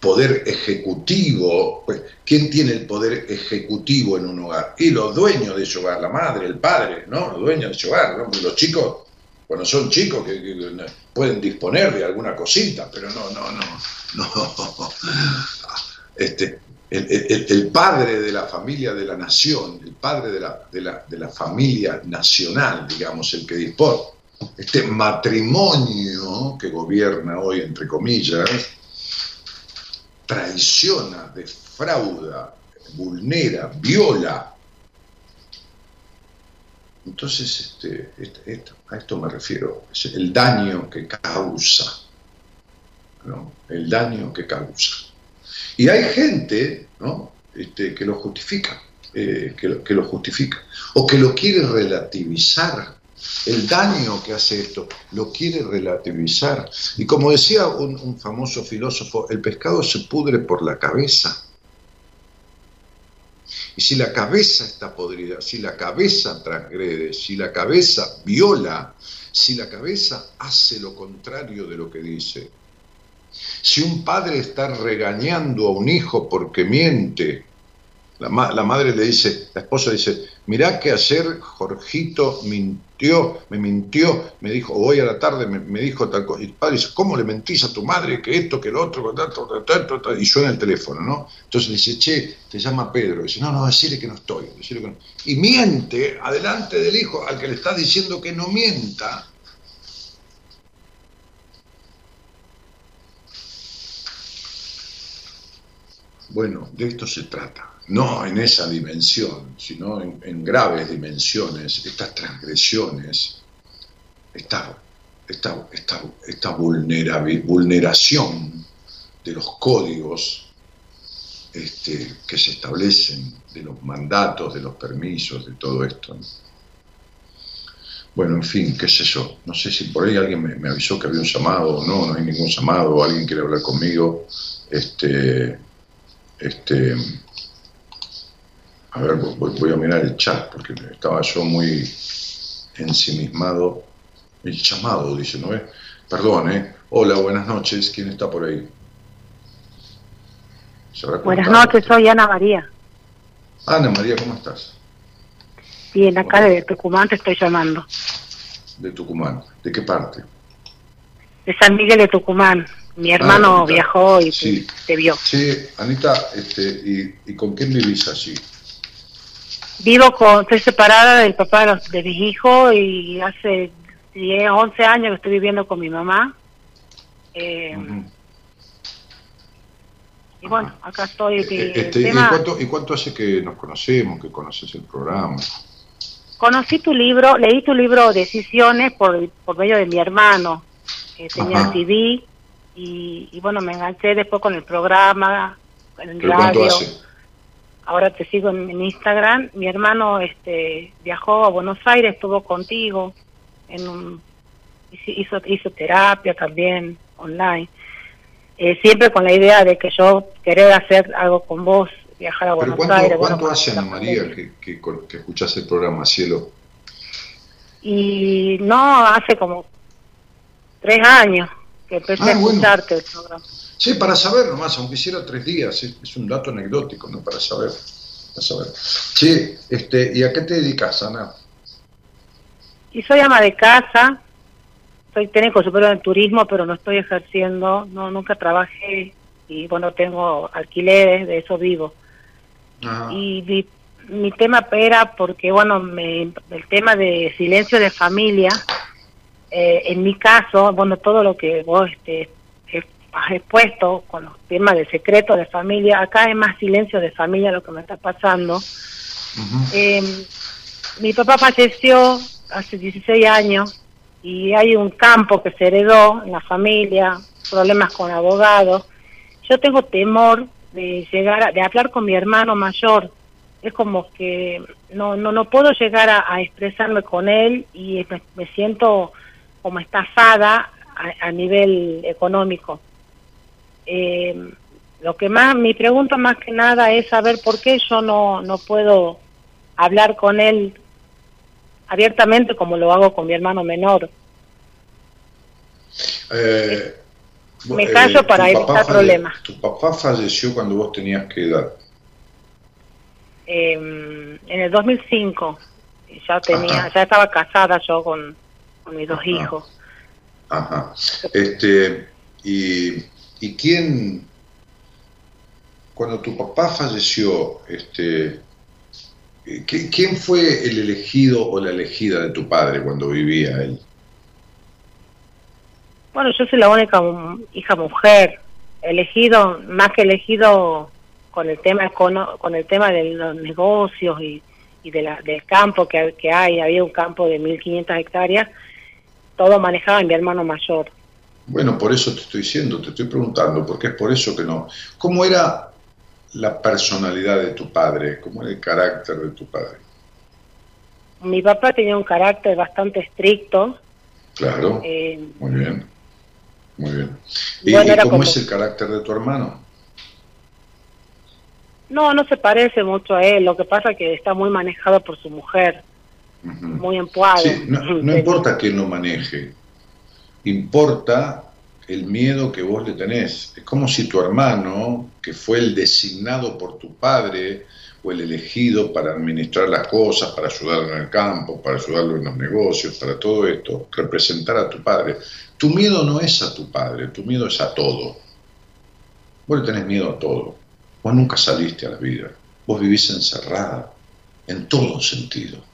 poder ejecutivo, pues, ¿quién tiene el poder ejecutivo en un hogar? Y los dueños de ese hogar, la madre, el padre, ¿no? Los dueños de ese hogar, ¿no? los chicos, bueno, son chicos que, pueden disponer de alguna cosita, pero no, no, no, no este, el, padre de la familia de la nación, el padre de la, de la, de la familia nacional, digamos, el que dispone, este matrimonio que gobierna hoy, entre comillas, traiciona, defrauda, vulnera, viola. Entonces, este a esto me refiero, es el daño que causa, ¿no? el daño que causa. Y hay gente ¿no? este, que lo justifica, eh, que, lo, justifica, o que lo quiere relativizar. El daño que hace esto lo quiere relativizar. Y como decía un, un famoso filósofo, el pescado se pudre por la cabeza. Y si la cabeza está podrida, si la cabeza transgrede, si la cabeza viola, si la cabeza hace lo contrario de lo que dice, si un padre está regañando a un hijo porque miente, La, madre le dice, la esposa dice, mirá que ayer Jorgito mintió, me mintió, me dijo, hoy a la tarde me, dijo tal cosa. Y el padre dice, ¿cómo le mentís a tu madre que esto, que el otro, y suena el teléfono, ¿no? Entonces le dice, che, te llama Pedro. Y dice, no, no, decirle que no estoy. Que no. Y miente adelante del hijo al que le está diciendo que no mienta. Bueno, de esto se trata no en esa dimensión, sino en, graves dimensiones, estas transgresiones, esta, esta, esta, vulneración de los códigos este, que se establecen, de los mandatos, de los permisos, de todo esto. Bueno, en fin, qué sé yo. No sé si por ahí alguien me, me, avisó que había un llamado o no, no hay ningún llamado, alguien quiere hablar conmigo. Este, este, a ver, voy, a mirar el chat porque estaba yo muy ensimismado. El llamado, dice, ¿no? Perdón, ¿eh? Hola, buenas noches. ¿Quién está por ahí? Buenas noches, soy Ana María. Ana María, ¿cómo estás? Bien, acá de Tucumán te estoy llamando. De Tucumán. ¿De qué parte? De San Miguel de Tucumán. Mi ah, hermano viajó y te, vio. Sí, Anita, este, ¿y, ¿y con quién vivís allí? Vivo con, estoy separada del papá de, mis hijos y hace 10, 11 años que estoy viviendo con mi mamá. Eh, y bueno, acá estoy. Eh, este, ¿y, cuánto, ¿y, cuánto, hace que nos conocemos, que conoces el programa? Conocí tu libro, leí tu libro Decisiones por, por medio de mi hermano, que tenía TV, y, y, bueno, me enganché después con el programa, en el radio ahora te sigo en, Instagram. Mi hermano este, viajó a Buenos Aires, estuvo contigo, en un, hizo, hizo terapia también online. Eh, siempre con la idea de que yo querer hacer algo con vos, viajar a Buenos Aires. ¿Cuánto hace, Ana María, que, que, que escuchás el programa Cielo? Y no, hace como tres años que empecé a ah, escucharte el programa. Sí, para saber nomás, aunque hiciera tres días, es, un dato anecdótico, ¿no? Para saber. Para saber. Sí, este, ¿y a qué te dedicas, Ana? Y soy ama de casa, soy técnico superior en turismo, pero no estoy ejerciendo, no nunca trabajé y bueno, tengo alquileres, de eso vivo. Y mi, tema era porque, bueno, me, el tema de silencio de familia, eh, en mi caso, bueno, todo lo que vos este, has expuesto con los temas de secreto de familia, acá hay más silencio de familia lo que me está pasando. Em, mi papá falleció hace 16 años y hay un campo que se heredó en la familia, problemas con abogados. Yo tengo temor de llegar a, de hablar con mi hermano mayor. Es como que no no no puedo llegar a, expresarme con él y me, siento como estafada a nivel económico. Eh, lo que más, mi pregunta más que nada es saber por qué yo no, no puedo hablar con él abiertamente como lo hago con mi hermano menor. Eh, Me callo eh, para evitar problemas. ¿Tu papá falleció cuando vos tenías qué edad? Em, en el 2005. Ya tenía, ya estaba casada yo con, mis dos hijos. Ajá. Este, y ¿Y quién, cuando tu papá falleció, este, ¿quién fue el elegido o la elegida de tu padre cuando vivía él? Bueno, yo soy la única hija mujer, elegido, más que elegido con el tema con el tema de los negocios y, de la, del campo que, que hay, había un campo de 1.500 hectáreas, todo manejaba mi hermano mayor. Bueno, por eso te estoy diciendo, te estoy preguntando, porque es por eso que no. ¿Cómo era la personalidad de tu padre? ¿Cómo era el carácter de tu padre? Mi papá tenía un carácter bastante estricto. Claro. Eh, muy bien. Muy bien. ¿Y, cómo es el carácter de tu hermano? No, no se parece mucho a él. Lo que pasa es que está muy manejado por su mujer. Muy. Sí, no, no importa que él lo maneje importa el miedo que vos le tenés. Es como si tu hermano, que fue el designado por tu padre o el elegido para administrar las cosas, para ayudarlo en el campo, para ayudarlo en los negocios, para todo esto, representar a tu padre. Tu miedo no es a tu padre, tu miedo es a todo. Vos le tenés miedo a todo. Vos nunca saliste a la vida. Vos vivís encerrada, en todo sentido.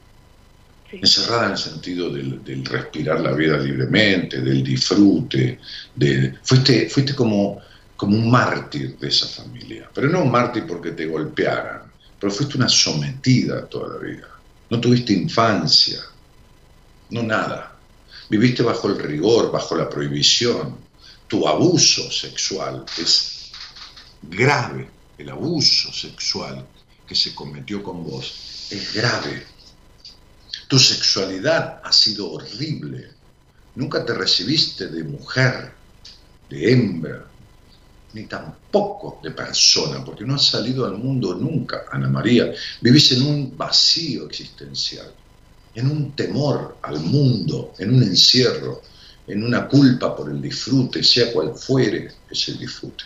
Encerrada en el sentido del, respirar la vida libremente, del disfrute, de, fuiste, fuiste como, como un mártir de esa familia, pero no un mártir porque te golpearan, pero fuiste una sometida toda la vida. No tuviste infancia, no nada. Viviste bajo el rigor, bajo la prohibición. Tu abuso sexual es grave. El abuso sexual que se cometió con vos es grave. Tu sexualidad ha sido horrible. Nunca te recibiste de mujer, de hembra, ni tampoco de persona, porque no has salido al mundo nunca, Ana María. Vivís en un vacío existencial, en un temor al mundo, en un encierro, en una culpa por el disfrute, sea cual fuere ese disfrute.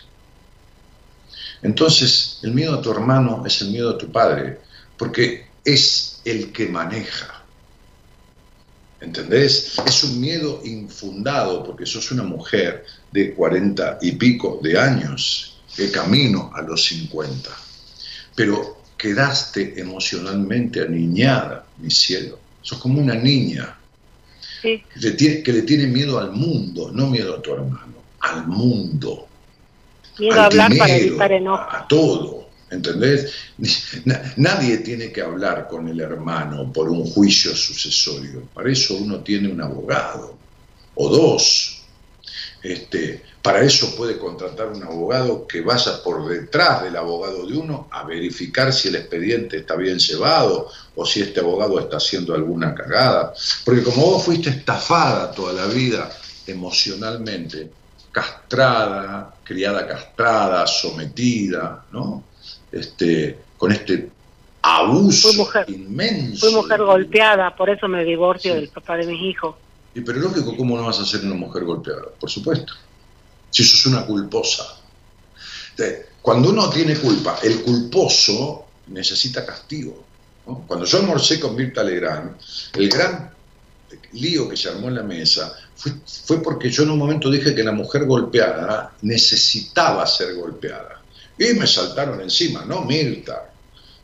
Entonces, el miedo a tu hermano es el miedo a tu padre, porque es el que maneja. ¿Entendés? Es un miedo infundado, porque sos una mujer de cuarenta y pico de años, de camino a los cincuenta. Pero quedaste emocionalmente aniñada, mi cielo. Sos como una niña que, le tiene, miedo al mundo, no miedo a tu hermano, al mundo. Miedo a hablar para evitar enojo. A todo, ¿entendés? Nadie tiene que hablar con el hermano por un juicio sucesorio. Para eso uno tiene un abogado, o dos. Este, para eso puede contratar un abogado que vaya por detrás del abogado de uno a verificar si el expediente está bien llevado o si este abogado está haciendo alguna cagada. Porque como vos fuiste estafada toda la vida emocionalmente, castrada, criada castrada, sometida, ¿no? Este, con este abuso inmenso. Fui mujer golpeada, por eso me divorcio del papá de mis hijos. Y pero lógico, ¿cómo no vas a ser una mujer golpeada? Por supuesto. Si eso es una culposa. Cuando uno tiene culpa, el culposo necesita castigo. Cuando yo almorcé con Mirta Legrand, el gran lío que se armó en la mesa fue, porque yo en un momento dije que la mujer golpeada necesitaba ser golpeada. Y me saltaron encima, no Mirta,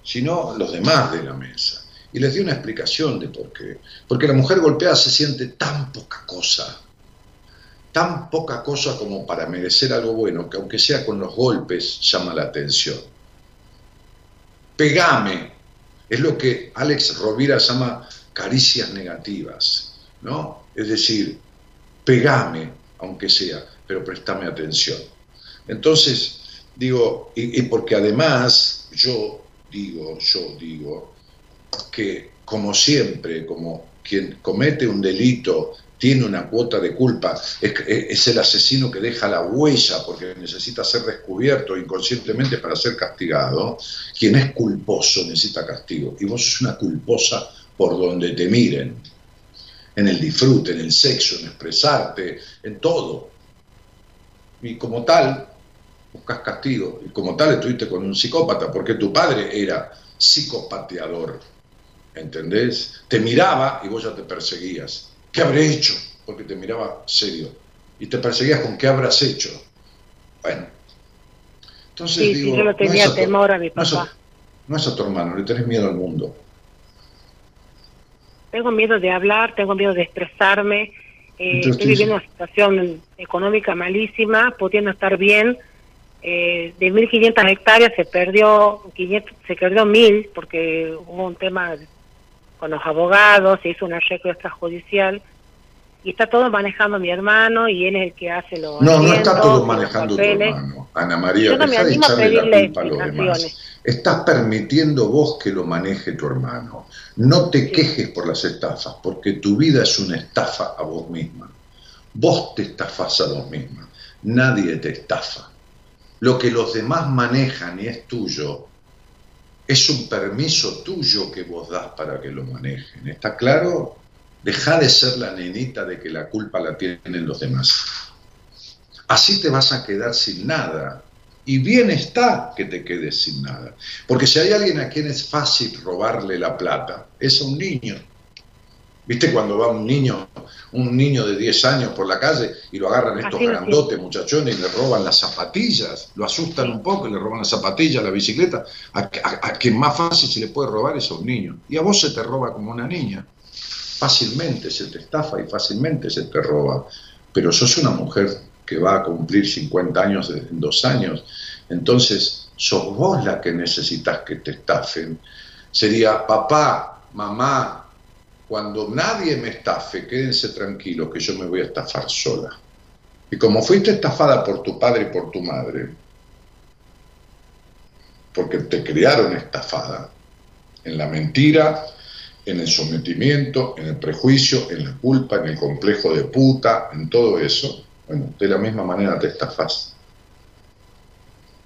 sino los demás de la mesa. Y les di una explicación de por qué. Porque la mujer golpeada se siente tan poca cosa, tan poca cosa como para merecer algo bueno, que aunque sea con los golpes, llama la atención. Pegame, es lo que Alex Rovira llama caricias negativas, ¿no? Es decir, pegame, aunque sea, pero préstame atención. Entonces, digo, y, porque además yo digo, yo digo, que como siempre, como quien comete un delito tiene una cuota de culpa, es, es, el asesino que deja la huella porque necesita ser descubierto inconscientemente para ser castigado, quien es culposo necesita castigo. Y vos sos una culposa por donde te miren en el disfrute, en el sexo, en expresarte, en todo. Y como tal, buscas castigo. Y como tal estuviste con un psicópata, porque tu padre era psicopateador. ¿Entendés? Te miraba y vos ya te perseguías. ¿Qué habré hecho? Porque te miraba serio. Y te perseguías con qué habrás hecho. Bueno. Entonces digo, yo no tenía temor a mi papá. no es a tu hermano, le tenés miedo al mundo. Tengo miedo de hablar, tengo miedo de expresarme. Eh, estoy viviendo una situación económica malísima, pudiendo estar bien. Eh, de 1.500 hectáreas se perdió 500, se perdió 1.000 porque hubo un tema con los abogados, se hizo un arreglo extrajudicial y está todo manejando mi hermano y él es el que hace los No, no está todo manejando tu hermano, Ana María, deja de echarle la culpa a los demás. Estás permitiendo vos que lo maneje tu hermano. No te quejes por las estafas, porque tu vida es una estafa a vos misma. Vos te estafás a vos misma. Nadie te estafa. Lo que los demás manejan y es tuyo, es un permiso tuyo que vos das para que lo manejen. ¿Está claro? Deja de ser la nenita de que la culpa la tienen los demás. Así te vas a quedar sin nada. Y bien está que te quedes sin nada. Porque si hay alguien a quien es fácil robarle la plata, es a un niño. ¿Viste cuando va un niño, un niño de 10 años por la calle y lo agarran estos grandotes muchachones y le roban las zapatillas? Lo asustan un poco y le roban las zapatillas, la bicicleta. A, quien más fácil se le puede robar es a un niño. Y a vos se te roba como una niña. Fácilmente se te estafa y fácilmente se te roba. Pero sos una mujer que va a cumplir 50 años en dos años. Entonces, sos vos la que necesitas que te estafen. Sería papá, mamá, cuando nadie me estafe, quédense tranquilos que yo me voy a estafar sola. Y como fuiste estafada por tu padre y por tu madre, porque te criaron estafada, en la mentira, en el sometimiento, en el prejuicio, en la culpa, en el complejo de puta, en todo eso, bueno, de la misma manera te estafas.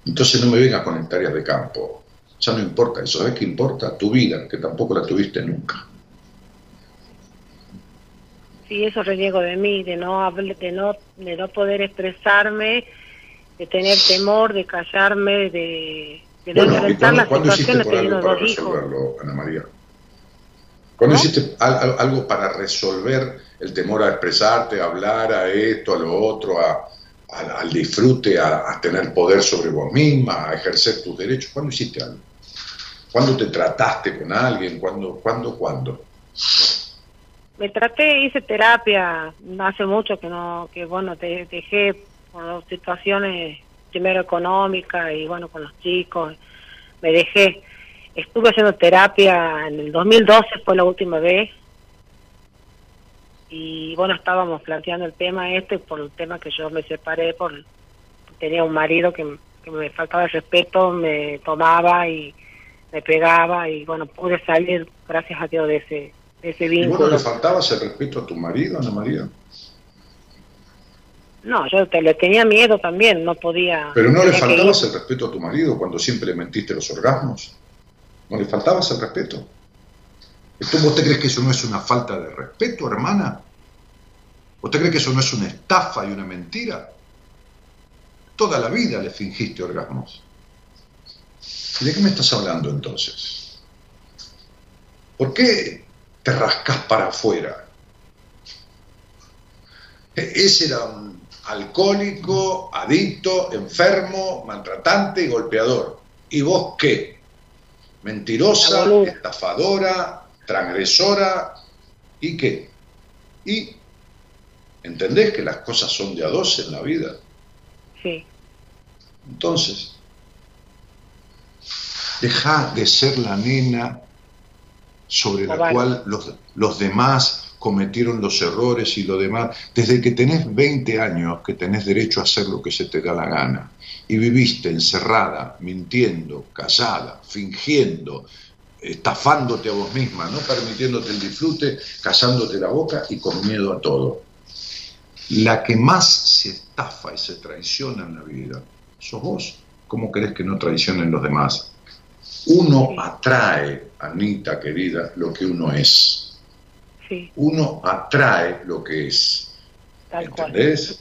Entonces no me vengas con hectáreas de campo. Ya no importa eso. ¿Sabes qué importa? Tu vida, que tampoco la tuviste nunca sí, eso reniego de mí, de no, de no, de no poder expresarme, de tener temor, de callarme, de, de no enfrentar las situaciones teniendo dos hijos. Ana María? ¿Cuándo hiciste algo para resolver el temor a expresarte, a hablar, a esto, a lo otro, a, al disfrute, a, tener poder sobre vos misma, a ejercer tus derechos? ¿Cuándo hiciste algo? ¿Cuándo te trataste con alguien? ¿Cuándo, cuándo, cuándo? Me traté, hice terapia, hace mucho que no, que bueno, te, dejé por situaciones primero económicas y bueno, con los chicos, me dejé. Estuve haciendo terapia en el 2012, fue la última vez. Y bueno, estábamos planteando el tema este por el tema que yo me separé, por tenía un marido que, me faltaba el respeto, me tomaba y me pegaba y bueno, pude salir, gracias a Dios, de ese ese vínculo. ¿Y vos no le faltabas el respeto a tu marido, Ana María? No, yo te, le tenía miedo también, no podía... ¿Pero no le faltabas el respeto a tu marido cuando siempre le mentiste los orgasmos? ¿No le faltabas el respeto? ¿Vos te crees que eso no es una falta de respeto, hermana? ¿Usted cree que eso no es una estafa y una mentira? Toda la vida le fingiste orgasmos. ¿Y de qué me estás hablando entonces? ¿Por qué te rascas para afuera. E-, ese era un alcohólico, adicto, enfermo, maltratante y golpeador. ¿Y vos qué? Mentirosa, estafadora, transgresora, ¿y qué? ¿Y entendés que las cosas son de a dos en la vida? Sí. Entonces, deja de ser la nena sobre la cual los, los demás cometieron los errores y lo demás, desde que tenés 20 años que tenés derecho a hacer lo que se te da la gana, y viviste encerrada, mintiendo, callada, fingiendo, estafándote a vos misma, no permitiéndote el disfrute, callándote la boca y con miedo a todo. La que más se estafa y se traiciona en la vida sos vos. ¿Cómo querés que no traicionen los demás? Uno atrae, Anita querida, lo que uno es. Uno atrae lo que es. ¿Entendés?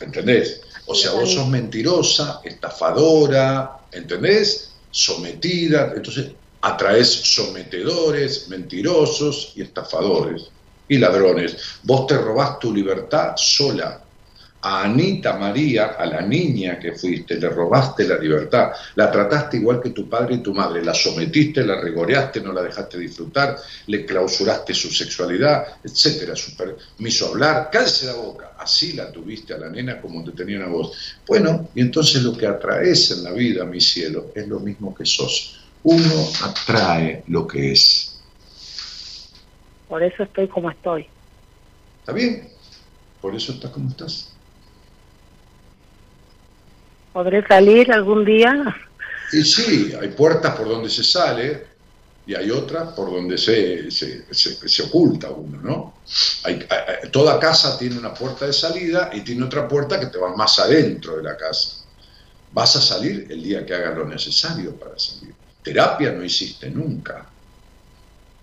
¿Entendés? O sea, vos sos mentirosa, estafadora, ¿entendés? Sometida, entonces atraes sometedores, mentirosos y estafadores y ladrones. Vos te robás tu libertad sola, a Anita María, a la niña que fuiste, le robaste la libertad, la trataste igual que tu padre y tu madre, la sometiste, la regoreaste, no la dejaste disfrutar, le clausuraste su sexualidad, etcétera, su permiso hablar, cállese la boca, así la tuviste a la nena como te tenían a vos. Bueno, y entonces lo que atraes en la vida, mi cielo, es lo mismo que sos. Uno atrae lo que es. Por eso estoy como estoy. ¿Está bien? Por eso estás como estás. ¿Podré salir algún día? Y sí, hay puertas por donde se sale y hay otras por donde se, se, oculta uno, ¿no? Hay, toda casa tiene una puerta de salida y tiene otra puerta que te va más adentro de la casa. Vas a salir el día que hagas lo necesario para salir. Terapia no hiciste nunca.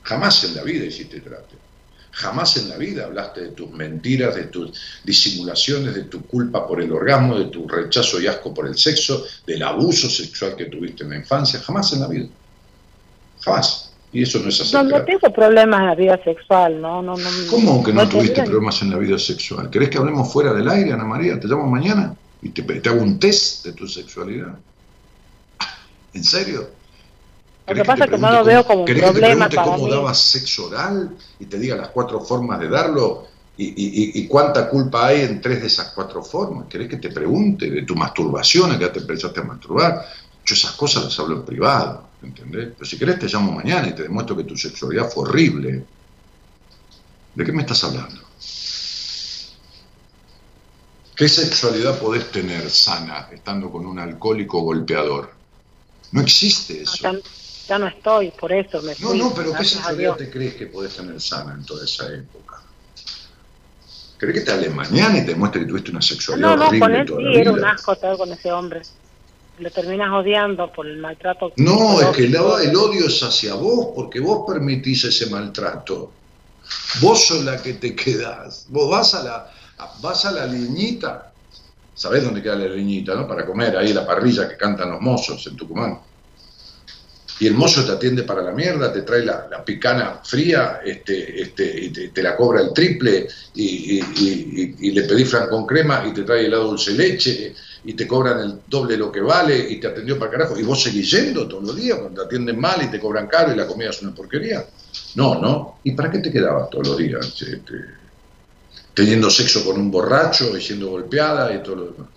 Jamás en la vida hiciste terapia. Jamás en la vida hablaste de tus mentiras, de tus disimulaciones, de tu culpa por el orgasmo, de tu rechazo y asco por el sexo, del abuso sexual que tuviste en la infancia. Jamás en la vida. Jamás. Y eso no es así. No, no tengo problemas en la vida sexual, ¿no? no, no ¿Cómo que no, tuviste problemas en la vida sexual? ¿Querés que hablemos fuera del aire, Ana María? ¿Te llamo mañana? Y te, te hago un test de tu sexualidad. ¿En serio? Lo que pasa es que no lo veo como un problema que te cómo dabas sexo oral y te diga las cuatro formas de darlo y, y, cuánta culpa hay en tres de esas cuatro formas? ¿Querés que te pregunte de tu masturbación, a qué te empezaste a masturbar? Yo esas cosas las hablo en privado, ¿entendés? Pero si querés te llamo mañana y te demuestro que tu sexualidad fue horrible. ¿De qué me estás hablando? ¿Qué sexualidad podés tener sana estando con un alcohólico golpeador? No existe eso. Ya, no estoy, por eso me No, no, pero ¿qué sexualidad te crees que podés tener sana en toda esa época? ¿Crees que te hable mañana y te muestre que tuviste una sexualidad no, no, con él sí, era un asco estar con ese hombre. Lo terminas odiando por el maltrato. No, es que el, el odio es hacia vos porque vos permitís ese maltrato. Vos sos la que te quedás. Vos vas a la, vas a la liñita. ¿Sabés dónde queda la liñita, no? Para comer, ahí la parrilla que cantan los mozos en Tucumán. Y el mozo te atiende para la mierda, te trae la, picana fría, este, este, y te, la cobra el triple, y, le pedí flan con crema, y te trae helado dulce leche, y te cobran el doble lo que vale, y te atendió para carajo, y vos seguís yendo todos los días, cuando te atienden mal y te cobran caro y la comida es una porquería. No, no. ¿Y para qué te quedabas todos los días? Este, teniendo sexo con un borracho y siendo golpeada y todo lo demás.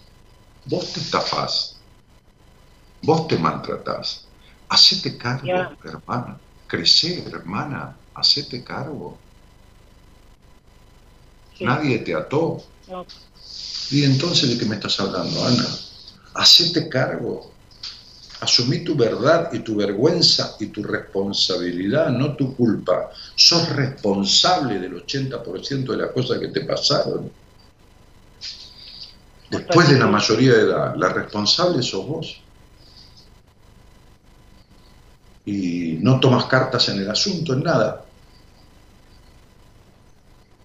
Vos te estafás, vos te maltratás. Hacete cargo, hermana. Crecer, hermana. Hacete cargo. Nadie te ató. ¿Y entonces de qué me estás hablando, Ana? Hacete cargo. Asumí tu verdad y tu vergüenza y tu responsabilidad, no tu culpa. Sos responsable del 80% de las cosas que te pasaron. Después de la mayoría de edad, la responsable sos vos. Y no tomas cartas en el asunto, en nada.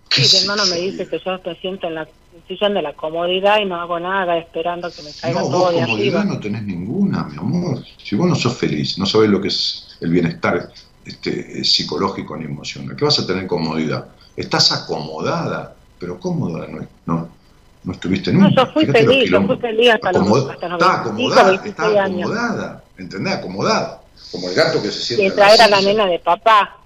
Sí, mi hermano me dice que yo te siento en la sillón de la comodidad y no hago nada esperando que me caiga no, todo de comodidad no tenés ninguna, mi amor. Si vos no sos feliz, no sabés lo que es el bienestar este, psicológico ni emocional, ¿qué vas a tener comodidad? Estás acomodada, pero cómoda no, no, no estuviste nunca. No, yo fui feliz, yo fui feliz hasta los, hasta los Está acomodada, está acomodada, ¿entendés? Acomodada, como el gato que se siente. Y traer a la nena de papá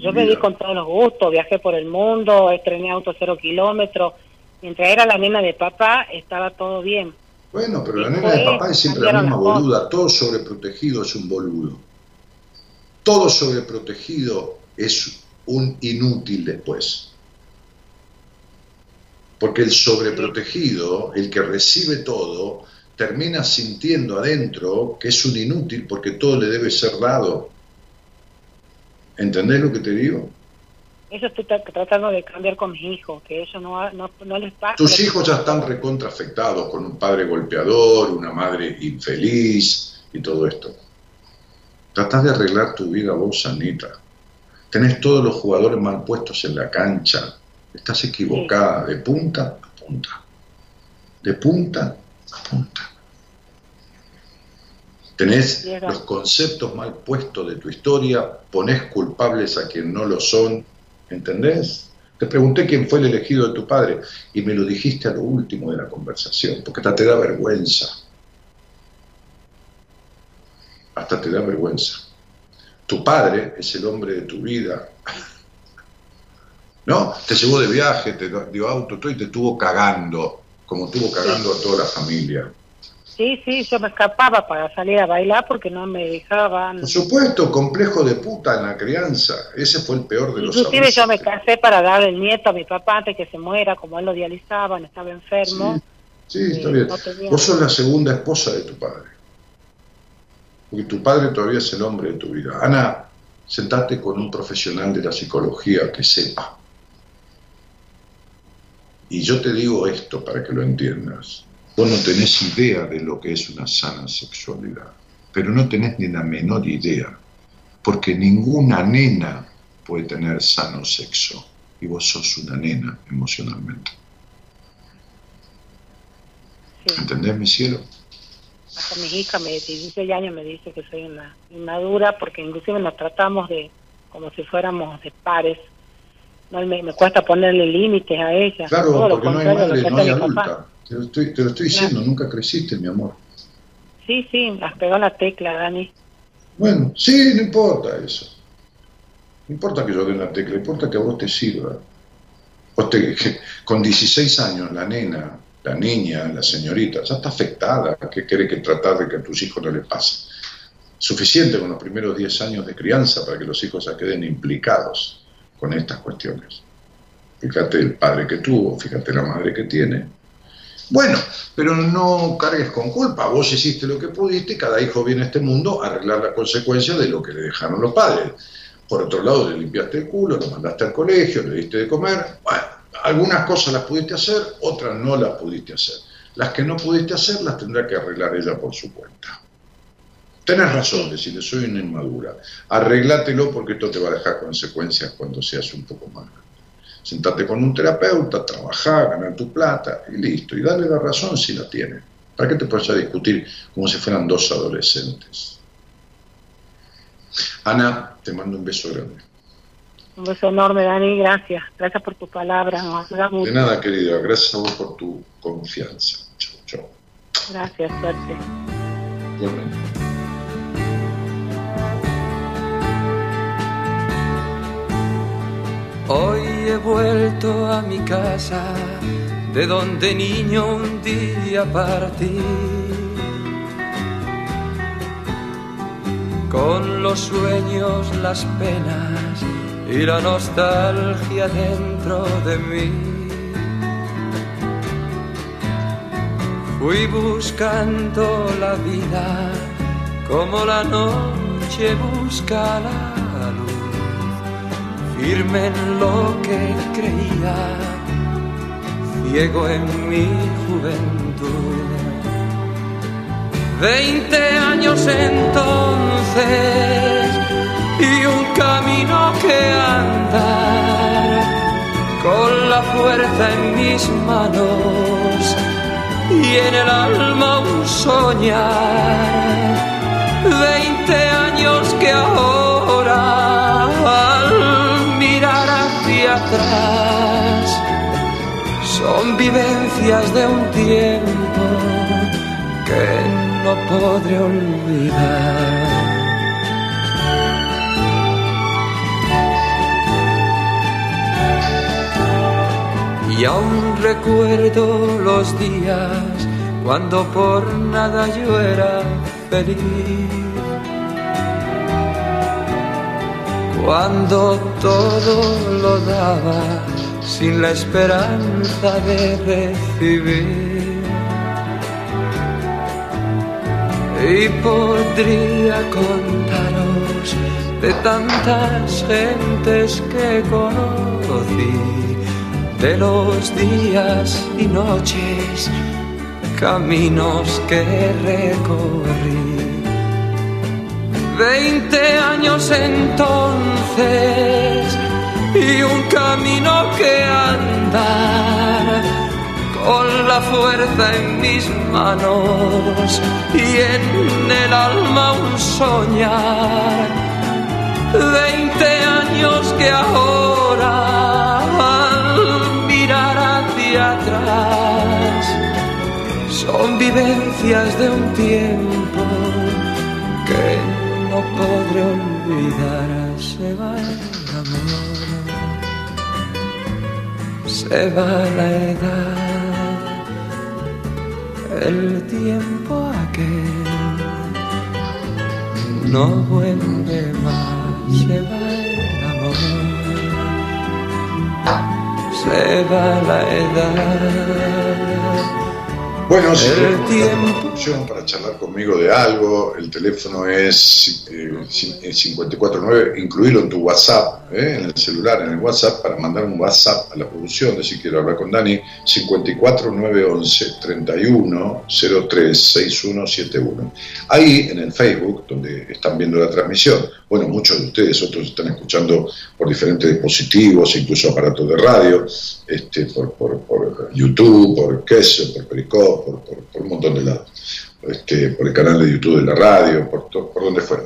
yo me di con todos los gustos, viajé por el mundo, estrené auto cero kilómetros. Mientras era la nena de papá, estaba todo bien. Bueno, pero la nena de papá es siempre la misma boluda. Todo sobreprotegido es un boludo. Todo sobreprotegido es un inútil después. Porque el sobreprotegido, el que recibe todo, termina sintiendo adentro que es un inútil porque todo le debe ser dado. ¿Entendés lo que te digo? Eso estoy tratando de cambiar con mis hijos, que eso no, no, les pasa. Tus hijos ya están recontraafectados con un padre golpeador, una madre infeliz y todo esto. Tratás de arreglar tu vida vos, Anita. Tenés todos los jugadores mal puestos en la cancha. Estás equivocada de punta a punta. De punta a punta. Tenés los conceptos mal puestos de tu historia, ponés culpables a quien no lo son, ¿entendés? Te pregunté quién fue el elegido de tu padre y me lo dijiste a lo último de la conversación, porque hasta te da vergüenza. Hasta te da vergüenza. Tu padre es el hombre de tu vida. ¿No? Te llevó de viaje, te dio auto, todo y te estuvo cagando, como estuvo cagando a toda la familia. Sí, sí, yo me escapaba para salir a bailar porque no me dejaban. Por supuesto, complejo de puta en la crianza. Ese fue el peor de los Inclusive yo me casé para dar el nieto a mi papá antes que se muera, como él lo dializaban, estaba enfermo. Sí, está bien. Vos sos la segunda esposa de tu padre. Porque tu padre todavía es el hombre de tu vida. Ana, sentate con un profesional de la psicología que sepa. Y yo te digo esto para que lo entiendas. Vos no tenés idea de lo que es una sana sexualidad, pero no tenés ni la menor idea, porque ninguna nena puede tener sano sexo y vos sos una nena emocionalmente. ¿Entendés, mi cielo? Hasta mi hija me, de 16 años me dice que soy una inmadura porque inclusive nos tratamos de como si fuéramos de pares. No, me, cuesta ponerle límites a ella. Claro, porque no hay madre, no hay adulta. Te lo estoy, te lo estoy diciendo, nunca creciste, mi amor. Sí, sí, las pegó la tecla, Dani. Bueno, sí, no importa eso. No importa que yo dé una tecla, importa que a vos te sirva. con 16 años, la nena, la niña, la señorita, ya está afectada. ¿Qué quiere que tratar de que a tus hijos no le pase? Suficiente con los primeros 10 años de crianza para que los hijos se queden implicados con estas cuestiones. Fíjate el padre que tuvo, fíjate la madre que tiene. Bueno, pero no cargues con culpa. Vos hiciste lo que pudiste, cada hijo viene a este mundo a arreglar las consecuencias de lo que le dejaron los padres. Por otro lado, le limpiaste el culo, lo mandaste al colegio, le diste de comer. Bueno, algunas cosas las pudiste hacer, otras no las pudiste hacer. Las que no pudiste hacer las tendrá que arreglar ella por su cuenta. Tenés razón, decirle, soy una inmadura. Arreglátelo porque esto te va a dejar consecuencias cuando seas un poco más Sentate con un terapeuta, trabajar, ganar tu plata y listo. Y dale la razón si la tiene. ¿Para qué te pones a discutir como si fueran dos adolescentes? Ana, te mando un beso grande. Un beso enorme, Dani, gracias. Gracias por tu palabra, De nada, querido, gracias a vos por tu confianza. Chau, chau. Gracias, suerte. Hoy he vuelto a mi casa, de donde niño un día partí. Con los sueños, las penas y la nostalgia dentro de mí. Fui buscando la vida como la noche busca la firme en lo que creía, ciego en mi juventud. Veinte años entonces y un camino que andar con la fuerza en mis manos y en el alma un soñar. Veinte años que ahora son vivencias de un tiempo que no podré olvidar. Y aún recuerdo los días cuando por nada yo era feliz. Cuando todo lo daba sin la esperanza de recibir. Y podría contaros de tantas gentes que conocí de los días y noches, caminos que recorrí. Veinte años entonces y un camino que andar con la fuerza en mis manos y en el alma un soñar. Veinte años que ahora atrás son vivencias de un tiempo que no podré olvidar. Se va se va la edad, el tiempo aquel no vuelve más. Se va el amor se va la edad. Bueno, si tiempo. para charlar conmigo de algo, el teléfono es 549, eh, incluirlo en tu WhatsApp, ¿eh? en el celular, en el WhatsApp, para mandar un WhatsApp a la producción, decir quiero hablar con Dani, 54911 31 6171. Ahí en el Facebook, donde están viendo la transmisión, bueno, muchos de ustedes, otros están escuchando por diferentes dispositivos, incluso aparatos de radio, este, por, por, YouTube, por Queso, por Pericop, por, por un montón de lados este, por el canal de YouTube de la radio, por, donde fuera.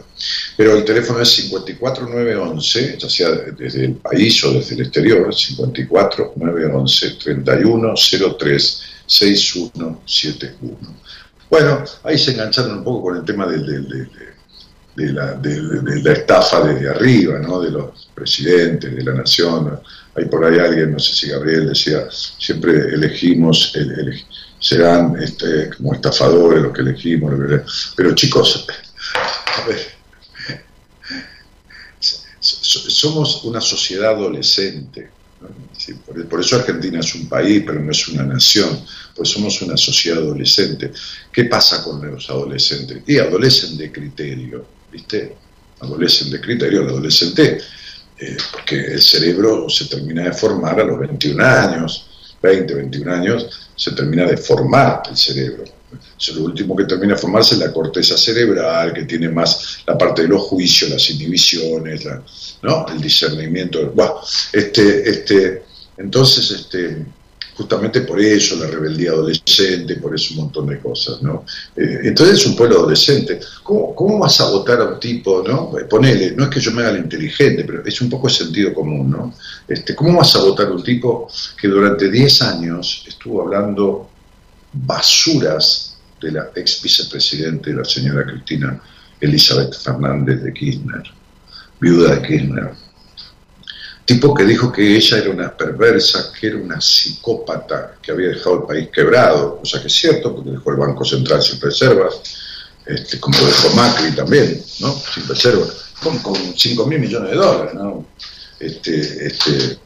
Pero el teléfono es 54911, ya sea desde el país o desde el exterior, 54911 3103 6171. Bueno, ahí se engancharon un poco con el tema de, la, estafa desde arriba, de los presidentes, de la nación. Hay por ahí alguien, no sé si Gabriel decía, siempre elegimos, el, serán este, como estafadores los que elegimos, pero chicos, a ver, somos una sociedad adolescente. por, eso Argentina es un país, pero no es una nación, pues somos una sociedad adolescente. ¿Qué pasa con los adolescentes? Y adolecen de criterio, ¿viste? Adolecen de criterio, el adolescente, eh, porque el cerebro se termina de formar a los 21 años, 20, 21 años, se termina de formar el cerebro. lo último que termina de formarse es la corteza cerebral, que tiene más la parte de los juicios, las inhibiciones, ¿no? el discernimiento. Este, este, entonces, este, justamente por eso la rebeldía adolescente, por eso un montón de cosas, ¿no? Eh, entonces es un pueblo adolescente. ¿Cómo, ¿Cómo, vas a votar a un tipo, no? Eh, ponele, no es que yo me haga el inteligente, pero es un poco de sentido común, ¿no? Este, ¿Cómo vas a votar a un tipo que durante 10 años estuvo hablando basuras de la ex vicepresidente, la señora Cristina Elizabeth Fernández de Kirchner, viuda de Kirchner? Tipo que dijo que ella era una perversa, que era una psicópata, que había dejado el país quebrado, cosa que es cierto, porque dejó el Banco Central sin reservas, este, como lo dejó Macri también, ¿no? Sin reservas, con, con 5 mil millones de dólares, ¿no? Este, este,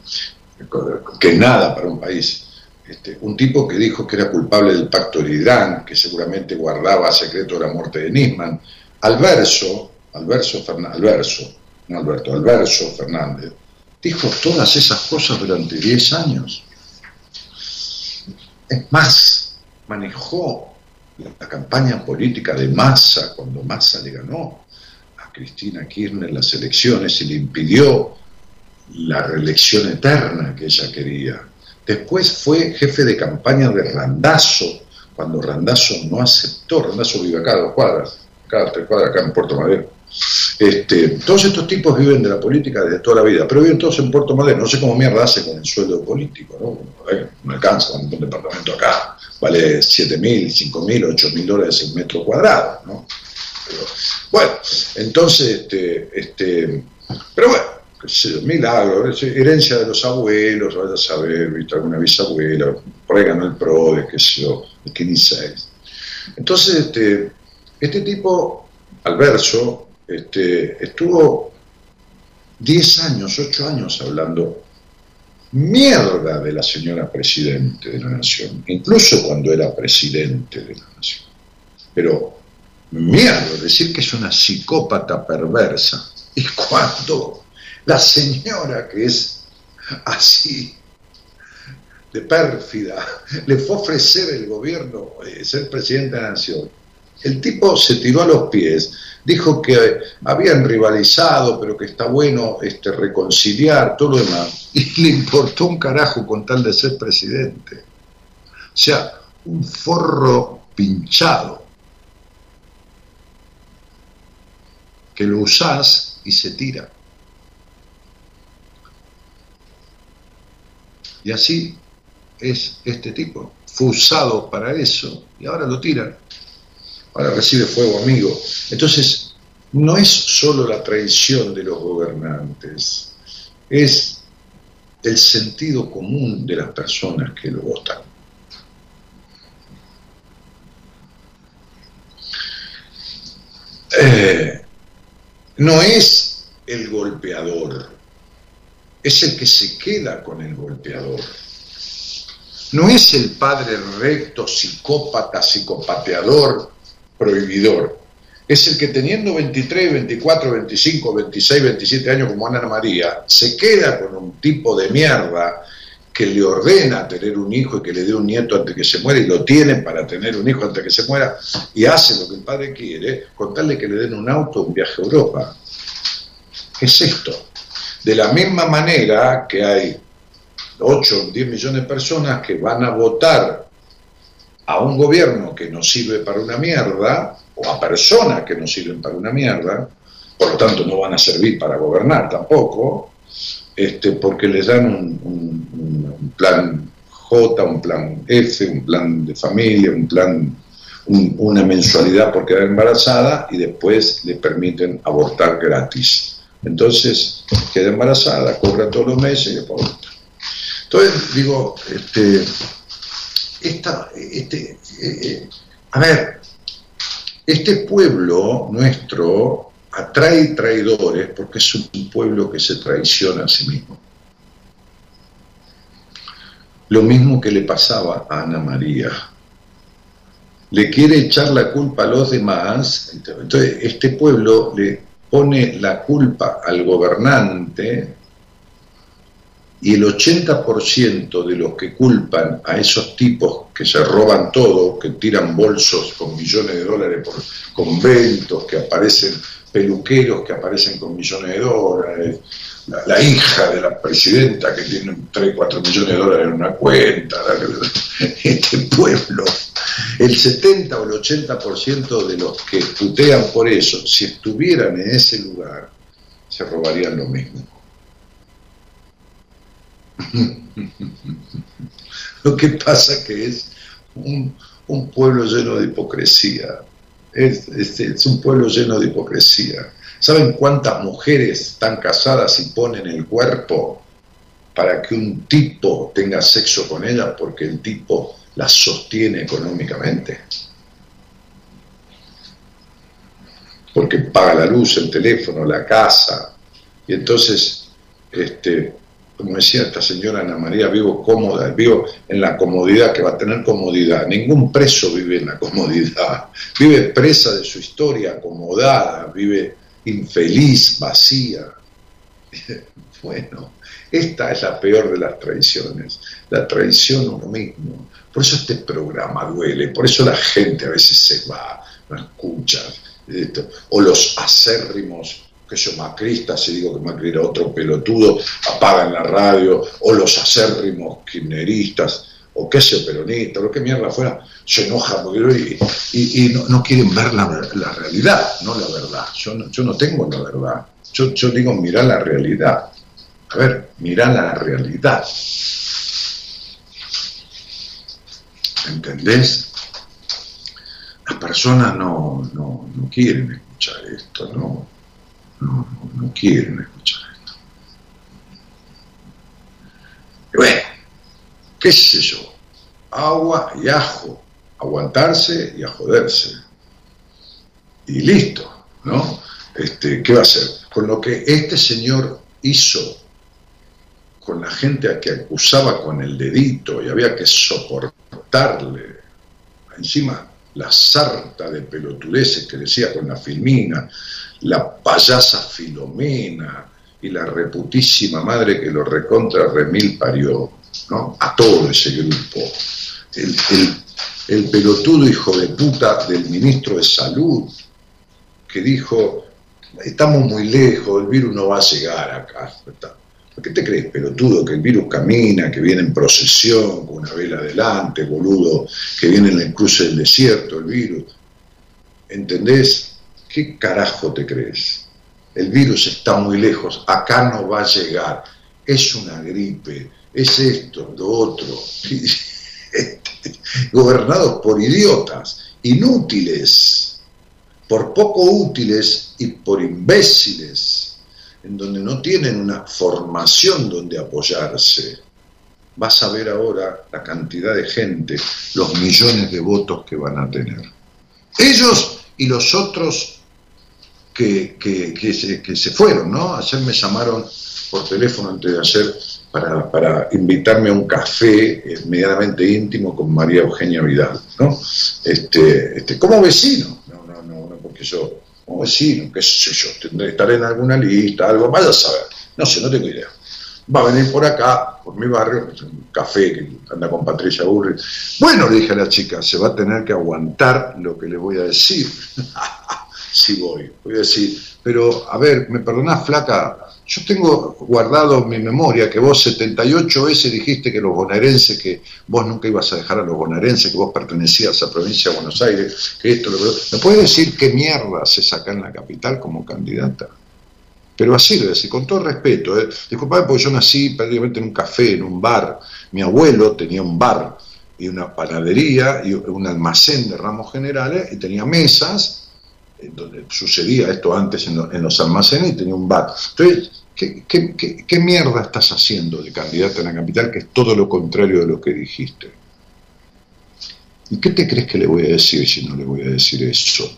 que nada para un país. Este, un tipo que dijo que era culpable del pacto de Irán, que seguramente guardaba secreto la muerte de Nisman, Alverso, Alverso, Alverso, no Alberto, Alverso Fernández, dijo todas esas cosas durante 10 años. Es más, manejó la campaña política de Massa cuando Massa le ganó a Cristina Kirchner las elecciones y le impidió la reelección eterna que ella quería. Después fue jefe de campaña de Randazo, cuando Randazo no aceptó, Randazo vive acá dos cuadras, acá tres cuadras, acá en Puerto Madero este, todos estos tipos viven de la política desde toda la vida, pero viven todos en Puerto Madero. No sé cómo mierda hace con el sueldo político, ¿no? no alcanza, un departamento acá vale 7 mil, 5 mil, 8 mil dólares el metro cuadrado, ¿no? bueno, entonces, este, este, pero bueno, qué milagro, herencia de los abuelos, vaya a saber, visto alguna bisabuela, por ahí ganó el PRO, qué sé yo, el 15. Entonces, este, este tipo, al verso, este, estuvo 10 años, 8 años hablando mierda de la señora presidente de la nación, incluso cuando era presidente de la nación. Pero mierda, decir que es una psicópata perversa. Y cuando la señora que es así de pérfida le fue a ofrecer el gobierno eh, ser presidente de la nación, el tipo se tiró a los pies dijo que habían rivalizado, pero que está bueno este, reconciliar, todo lo demás, y le importó un carajo con tal de ser presidente. O sea, un forro pinchado, que lo usás y se tira. Y así es este tipo, fue usado para eso y ahora lo tiran ahora recibe fuego amigo. Entonces, no es solo la traición de los gobernantes, es el sentido común de las personas que lo votan. Eh, no es el golpeador, es el que se queda con el golpeador. No es el padre recto, psicópata, psicopateador, prohibidor. es el que teniendo 23, 24, 25, 26, 27 años como Ana María, se queda con un tipo de mierda que le ordena tener un hijo y que le dé un nieto antes que se muera y lo tiene para tener un hijo antes que se muera y hace lo que el padre quiere, contarle que le den un auto, un viaje a Europa. ¿Qué es esto? De la misma manera que hay 8 o 10 millones de personas que van a votar a un gobierno que no sirve para una mierda, o a personas que no sirven para una mierda, por lo tanto no van a servir para gobernar tampoco, este, porque les dan un, plan J, un plan F, un plan de familia, un plan, una mensualidad por quedar embarazada y después le permiten abortar gratis. Entonces, queda embarazada, cobra todos los meses y después Entonces, digo, este, esta, este, eh, eh, a ver, este pueblo nuestro atrae traidores porque es un pueblo que se traiciona a sí mismo. Lo mismo que le pasaba a Ana María. Le quiere echar la culpa a los demás, entonces este pueblo le pone la culpa al gobernante y el 80% de los que culpan a esos tipos que se roban todo, que tiran bolsos con millones de dólares por conventos, que aparecen peluqueros que aparecen con millones de dólares, la, hija de la presidenta que tiene 3, 4 millones de dólares en una cuenta, este pueblo, el 70 o el 80% de los que putean por eso, si estuvieran en ese lugar, se robarían lo mismo. Lo que pasa que es un, pueblo lleno de hipocresía. Es, es, un pueblo lleno de hipocresía. ¿Saben cuántas mujeres están casadas y ponen el cuerpo para que un tipo tenga sexo con ella porque el tipo la sostiene económicamente? Porque paga la luz, el teléfono, la casa. Y entonces este, como decía esta señora Ana María, vivo cómoda, vivo en la comodidad, que va a tener comodidad. Ningún preso vive en la comodidad, vive presa de su historia, acomodada, vive infeliz, vacía. Bueno, esta es la peor de las traiciones, la traición a uno mismo. Por eso este programa duele, por eso la gente a veces se va, no escucha, o los acérrimos que yo macrista, si digo que Macri era otro pelotudo, apagan la radio, o los acérrimos kirchneristas, o qué sé, peronistas, lo que mierda fuera, se enojan porque, y, y, no, quieren ver la, realidad, no la verdad. Yo no, yo no tengo la verdad. Yo, digo, mira la realidad. A ver, mira la realidad. ¿Entendés? Las personas no, no, no quieren escuchar esto, no no, no, quieren escuchar esto. Bueno, qué sé yo, agua y ajo, aguantarse y a joderse. Y listo, ¿no? Este, ¿Qué va a hacer? Con lo que este señor hizo con la gente a que acusaba con el dedito y había que soportarle, encima la sarta de pelotudeces que decía con la filmina, la payasa Filomena y la reputísima madre que lo recontra remil parió, ¿no? A todo ese grupo. El, el, pelotudo hijo de puta del ministro de Salud, que dijo, estamos muy lejos, el virus no va a llegar acá. ¿Por qué te crees, pelotudo, que el virus camina, que viene en procesión, con una vela adelante, boludo, que viene en el cruce del desierto, el virus? ¿Entendés? ¿Qué carajo te crees? El virus está muy lejos, acá no va a llegar. Es una gripe, es esto, lo otro. Gobernados por idiotas, inútiles, por poco útiles y por imbéciles, en donde no tienen una formación donde apoyarse. Vas a ver ahora la cantidad de gente, los millones de votos que van a tener. Ellos y los otros que, se, que se fueron, ¿no? Ayer me llamaron por teléfono antes de hacer para, para, invitarme a un café medianamente íntimo con María Eugenia Vidal, ¿no? Este, este, como vecino, no, no, no, no porque yo como vecino, qué sé yo, tendré que estar en alguna lista, algo, vaya a saber, no sé, no tengo idea. Va a venir por acá, por mi barrio, un café que anda con Patricia Burri. Bueno, le dije a la chica, se va a tener que aguantar lo que le voy a decir. sí voy, voy a decir, pero a ver, me perdonás, flaca, yo tengo guardado en mi memoria que vos 78 veces dijiste que los bonaerenses, que vos nunca ibas a dejar a los bonaerenses, que vos pertenecías a provincia de Buenos Aires, que esto, lo que... ¿Me puedes decir qué mierda se saca en la capital como candidata? Pero así lo decir, con todo respeto. ¿eh? Disculpame porque yo nací prácticamente en un café, en un bar. Mi abuelo tenía un bar y una panadería y un almacén de ramos generales y tenía mesas donde sucedía esto antes en, los almacenes y tenía un bar. Entonces, ¿qué, qué, mierda estás haciendo de candidata en la capital que es todo lo contrario de lo que dijiste? ¿Y qué te crees que le voy a decir si no le voy a decir eso?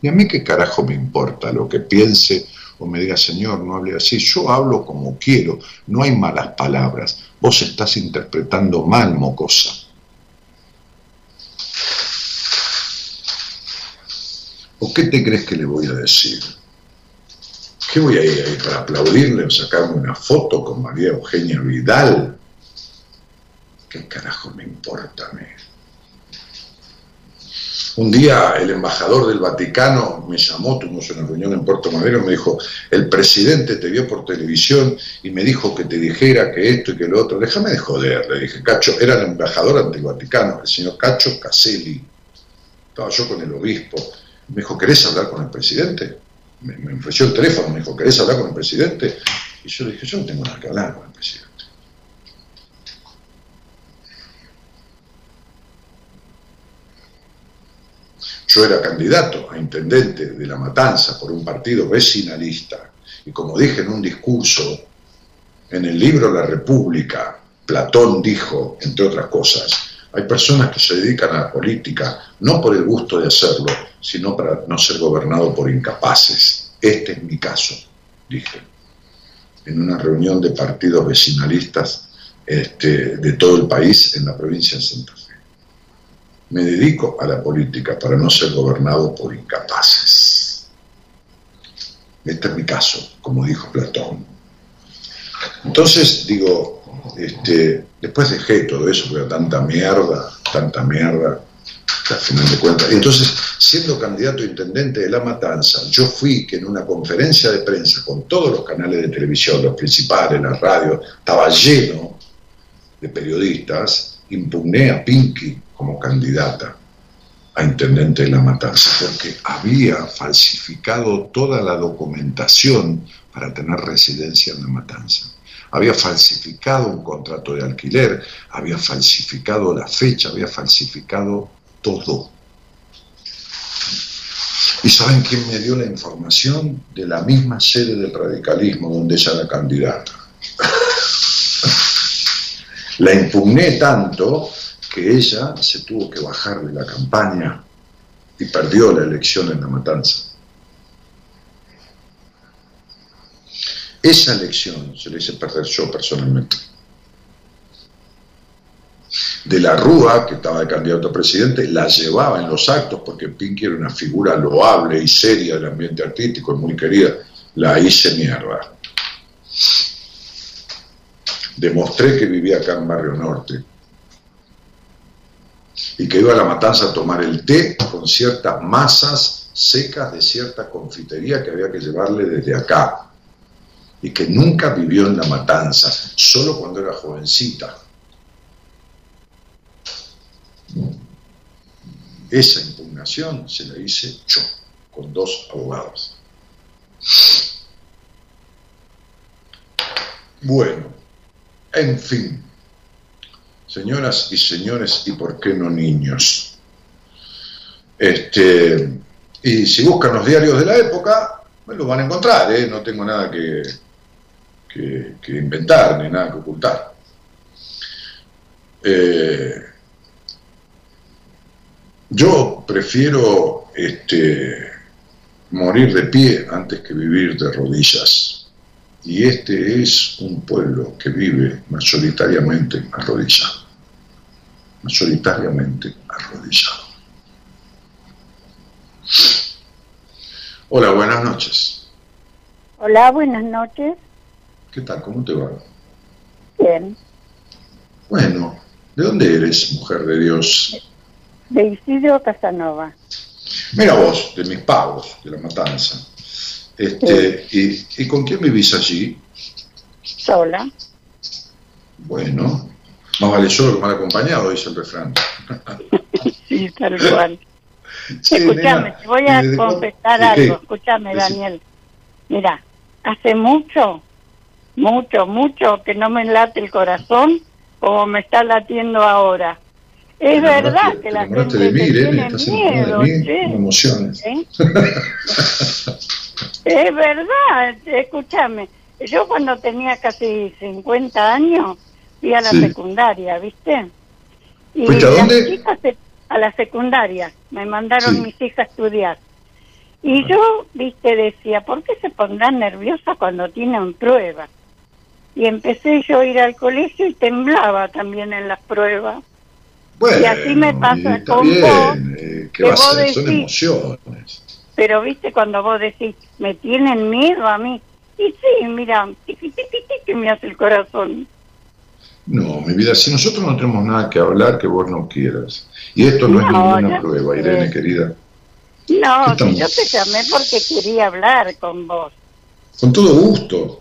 ¿Y a mí qué carajo me importa lo que piense o me diga, Señor, no hable así? Yo hablo como quiero, no hay malas palabras. Vos estás interpretando mal, mocosa. ¿O qué te crees que le voy a decir? ¿Qué voy a ir ahí para aplaudirle o sacarme una foto con María Eugenia Vidal? ¿Qué carajo me importa a mí? Un día el embajador del Vaticano me llamó, tuvimos una reunión en Puerto Madero, me dijo, el presidente te vio por televisión y me dijo que te dijera que esto y que lo otro. Déjame de joder, le dije, Cacho, era el embajador ante el Vaticano, el señor Cacho Caselli. Estaba yo con el obispo. Me dijo, ¿querés hablar con el presidente? Me, ofreció el teléfono, me dijo, ¿querés hablar con el presidente? Y yo le dije, yo no tengo nada que hablar con el presidente. Yo era candidato a intendente de La Matanza por un partido vecinalista y como dije en un discurso en el libro La República, Platón dijo, entre otras cosas, hay personas que se dedican a la política no por el gusto de hacerlo, sino para no ser gobernado por incapaces. Este es mi caso, dije, en una reunión de partidos vecinalistas este, de todo el país en la provincia de Santa Fe. Me dedico a la política para no ser gobernado por incapaces. Este es mi caso, como dijo Platón. Entonces, digo, este, después dejé todo eso, porque tanta mierda, tanta mierda, al final de cuentas. Entonces, siendo candidato a intendente de La Matanza, yo fui que en una conferencia de prensa con todos los canales de televisión, los principales, la radio, estaba lleno de periodistas, impugné a Pinky como candidata a intendente de La Matanza, porque había falsificado toda la documentación para tener residencia en La Matanza había falsificado un contrato de alquiler, había falsificado la fecha, había falsificado todo. ¿Y saben quién me dio la información? De la misma sede del radicalismo donde ella era candidata. la impugné tanto que ella se tuvo que bajar de la campaña y perdió la elección en la matanza. Esa elección se le hice perder yo personalmente. De la Rúa, que estaba de candidato a presidente, la llevaba en los actos porque Pinky era una figura loable y seria del ambiente artístico, y muy querida. La hice mierda. Demostré que vivía acá en Barrio Norte y que iba a la matanza a tomar el té con ciertas masas secas de cierta confitería que había que llevarle desde acá y que nunca vivió en la matanza, solo cuando era jovencita. Esa impugnación se la hice yo, con dos abogados. Bueno, en fin, señoras y señores, y por qué no niños. Este, y si buscan los diarios de la época, me lo van a encontrar, ¿eh? no tengo nada que, que, inventar ni nada que ocultar. Eh, yo prefiero este, morir de pie antes que vivir de rodillas. Y este es un pueblo que vive mayoritariamente arrodillado. Mayoritariamente arrodillado. Hola, buenas noches. Hola, buenas noches. ¿Qué tal? ¿Cómo te va? Bien. Bueno, ¿de dónde eres, mujer de Dios? De Isidro Casanova. Mira vos, de mis pagos, de la matanza. Este, y, ¿Y con quién vivís allí? Sola. Bueno, más vale solo que mal acompañado, dice el refrán. sí, tal cual. escúchame, te voy a confesar algo. Escúchame, Daniel. Mira, hace mucho, mucho, mucho que no me late el corazón como me está latiendo ahora. Es verdad que, la gente de mí, tiene miedo, de mí, emociones. es verdad, escúchame. Yo cuando tenía casi 50 años fui a la secundaria, ¿viste? Y a dónde? a la secundaria, me mandaron mis hijas a estudiar. Y yo, viste, decía, ¿por qué se pondrán nerviosas cuando tienen pruebas? Y empecé yo a ir al colegio y temblaba también en las pruebas. Bueno, y así me pasa con vos, eh, que vos decís, pero viste cuando vos decís, me tienen miedo a mí. Y sí, mira, que me hace el corazón. No, mi vida, si nosotros no tenemos nada que hablar que vos no quieras. Y esto no, es ninguna prueba, Irene, querida. No, yo te llamé porque quería hablar con vos. Con todo gusto.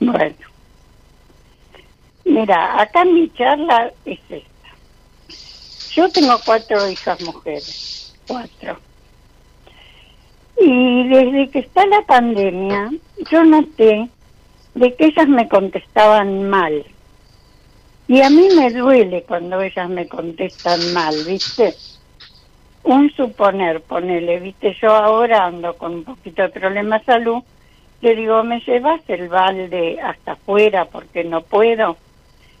Bueno. Mira, acá mi charla es esta. Yo tengo cuatro hijas mujeres, cuatro. Y desde que está la pandemia, yo noté de que ellas me contestaban mal. Y a mí me duele cuando ellas me contestan mal, ¿viste? Un suponer, ponele, ¿viste? Yo ahora ando con un poquito de problema de salud, le digo, ¿me llevas el balde hasta afuera porque no puedo?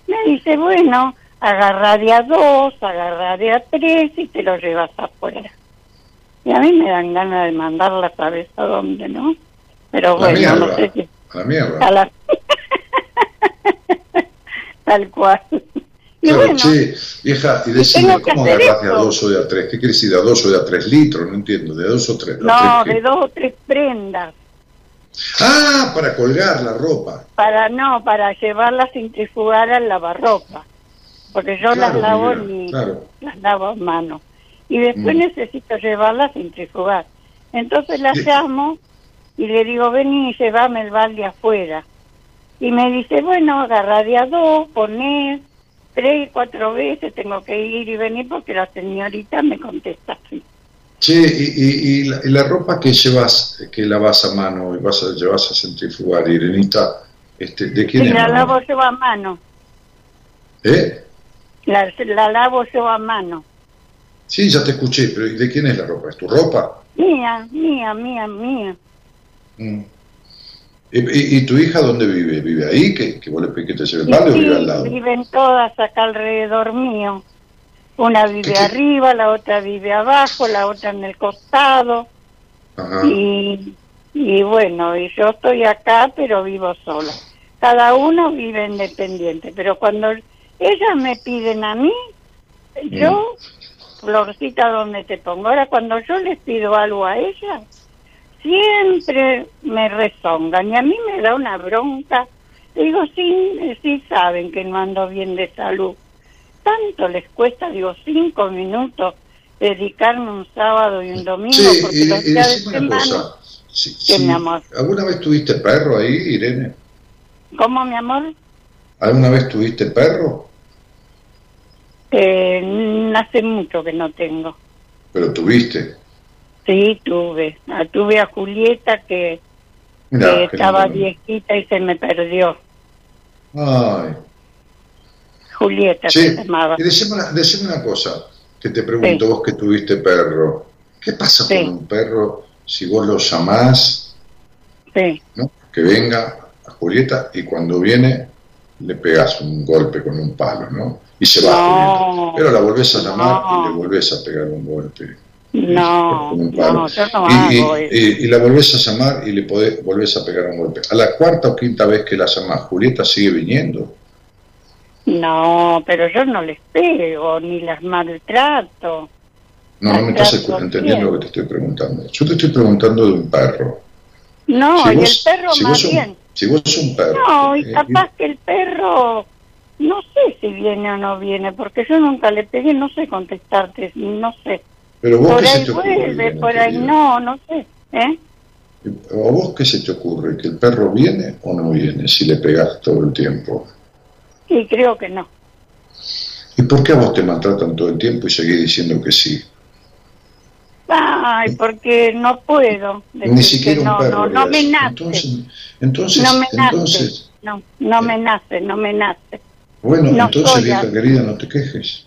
Me dice, bueno, agarraré a dos, agarraré a tres y te lo llevas afuera. Y a mí me dan ganas de mandarla, ¿sabes a dónde, no? Pero bueno, no sé si... A la mierda. Tal cual. Y bueno, che, vieja, y decime, ¿cómo agarras de a dos o de a tres? ¿Qué quiere decir de a dos o de a tres litros? No entiendo, ¿de a dos o tres? No, de dos o tres prendas. Ah, para colgar la ropa. Para no, para llevarla a centrifugar al lavarropa. Porque yo las lavo ni las lavo a mano. Y después mm. necesito llevarla a centrifugar. Entonces las llamo y le digo, vení y llevame el balde afuera. Y me dice, bueno, agarra de a dos, poner tres, cuatro veces, tengo que ir y venir porque la señorita me contesta así. Che, y, y, la, ropa que llevas, que lavas a mano y vas a, llevas a centrifugar, Irenita, este, ¿de quién es? La lavo yo a mano. ¿Eh? La, la lavo yo a mano. Sí, ya te escuché, pero ¿de quién es la ropa? ¿Es tu ropa? Mía, mía, mía, mía. Mm. ¿Y, tu hija dónde vive? ¿Vive ahí? ¿Que, que vos le que te lleve el o vive al lado? Viven todas acá alrededor mío. Una vive arriba, la otra vive abajo, la otra en el costado. Y, y bueno, y yo estoy acá, pero vivo sola. Cada uno vive independiente, pero cuando ellas me piden a mí, yo, mm. Florcita, ¿dónde te pongo? Ahora, cuando yo les pido algo a ellas, siempre me rezongan y a mí me da una bronca. Digo, sí, sí saben que no ando bien de salud. Tanto les cuesta, digo, cinco minutos dedicarme un sábado y un domingo porque los días de semana... mi amor? ¿Alguna vez tuviste perro ahí, Irene? ¿Cómo, mi amor? ¿Alguna vez tuviste perro? Eh, hace mucho que no tengo. ¿Pero tuviste? Sí, tuve. Ah, tuve a Julieta que, estaba viejita y se me perdió. Ay. Julieta se llamaba. Y decime una, cosa, que te pregunto vos que tuviste perro. ¿Qué pasa con un perro si vos lo llamás? Sí. ¿no? Que venga a Julieta y cuando viene le pegas un golpe con un palo, ¿no? Y se va Pero la volvés a llamar y le volvés a pegar un golpe. No, no, yo no y, hago y, la volvés a llamar y le podés, volvés a pegar un golpe. A la cuarta o quinta vez que la llamás, Julieta sigue viniendo. No, pero yo no les pego ni las maltrato. No, no me estás entendiendo lo que te estoy preguntando. Yo te estoy preguntando de un perro. No, y el perro más bien. Si vos sos un perro. No, y capaz que el perro, no sé si viene o no viene, porque yo nunca le pedí, no sé contestarte, no sé. Pero vos por qué ahí se te vuelve, por ahí no, no sé. ¿eh? ¿A vos qué se te ocurre? ¿Que el perro viene o no viene si le pegas todo el tiempo? Sí, creo que no. ¿Y por qué a vos te maltratan todo el tiempo y seguís diciendo que sí? Ay, porque no puedo. Ni siquiera no, un perro. No, no me nace. Entonces, entonces, no me nace. entonces, no, no me nace, no me nace. Bueno, No entonces, vieja querida, no te quejes.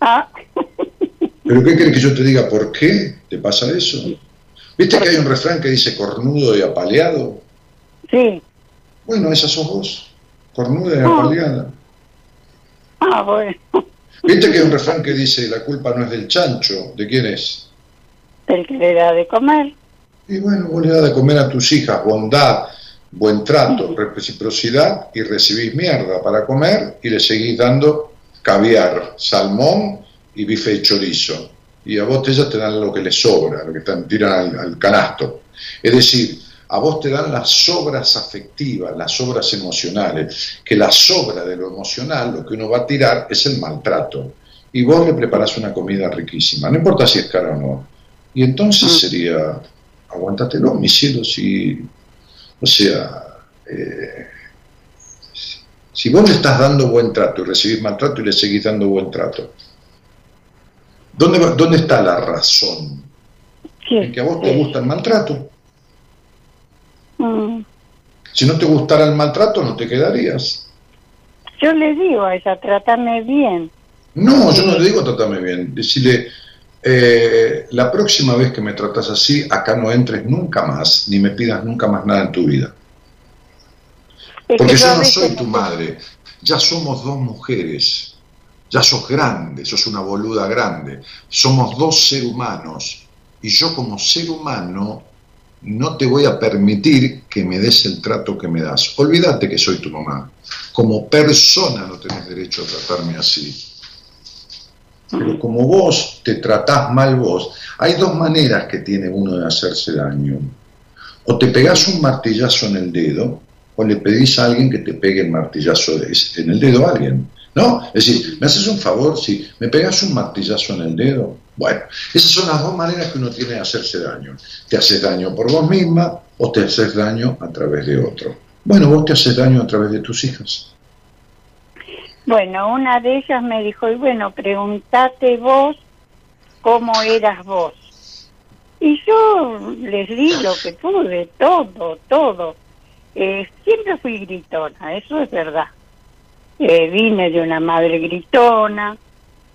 Ah, ¿Pero qué querés que yo te diga? ¿Por qué te pasa eso? ¿Viste que hay un refrán que dice cornudo y apaleado? sí. Bueno, esa sos vos, cornuda y Ah. Ah, bueno. ¿Viste que hay un refrán que dice la culpa no es del chancho? ¿De quién es? El que le da de comer. Y bueno, vos le das de comer a tus hijas bondad, buen trato, reciprocidad y recibís mierda para comer y le seguís dando caviar, salmón y bife de chorizo. Y a vos ellas te dan lo que les sobra, lo que te tiran al, al canasto. Es decir, a vos te dan las sobras afectivas, las sobras emocionales, que la sobra de lo emocional, lo que uno va a tirar, es el maltrato. Y vos le preparás una comida riquísima, no importa si es cara o no. Y entonces sería, aguántatelo, mi cielo, si, o sea, eh, si vos le estás dando buen trato y recibís maltrato y le seguís dando buen trato, ¿dónde, dónde está la razón? Sí. En que a vos te gusta el maltrato. Mm. Si no te gustara el maltrato, no te quedarías. Yo le digo a ella, trátame bien. No, yo no le digo tratame bien. Decirle, eh, la próxima vez que me tratas así, acá no entres nunca más, ni me pidas nunca más nada en tu vida. Es Porque que yo no soy tu madre, ya somos dos mujeres, ya sos grande, sos una boluda grande, somos dos seres humanos y yo como ser humano no te voy a permitir que me des el trato que me das. Olvídate que soy tu mamá. Como persona no tenés derecho a tratarme así. Pero como vos te tratás mal vos, hay dos maneras que tiene uno de hacerse daño. O te pegás un martillazo en el dedo, o le pedís a alguien que te pegue el martillazo en el dedo a alguien. ¿No? Es decir, ¿me haces un favor si me pegas un martillazo en el dedo? Bueno, esas son las dos maneras que uno tiene de hacerse daño. Te haces daño por vos misma o te haces daño a través de otro. Bueno, vos te haces daño a través de tus hijas. Bueno, una de ellas me dijo, y bueno, pregúntate vos cómo eras vos. Y yo les di lo que pude, todo, todo. Eh, siempre fui gritona, eso es verdad. Eh, vine de una madre gritona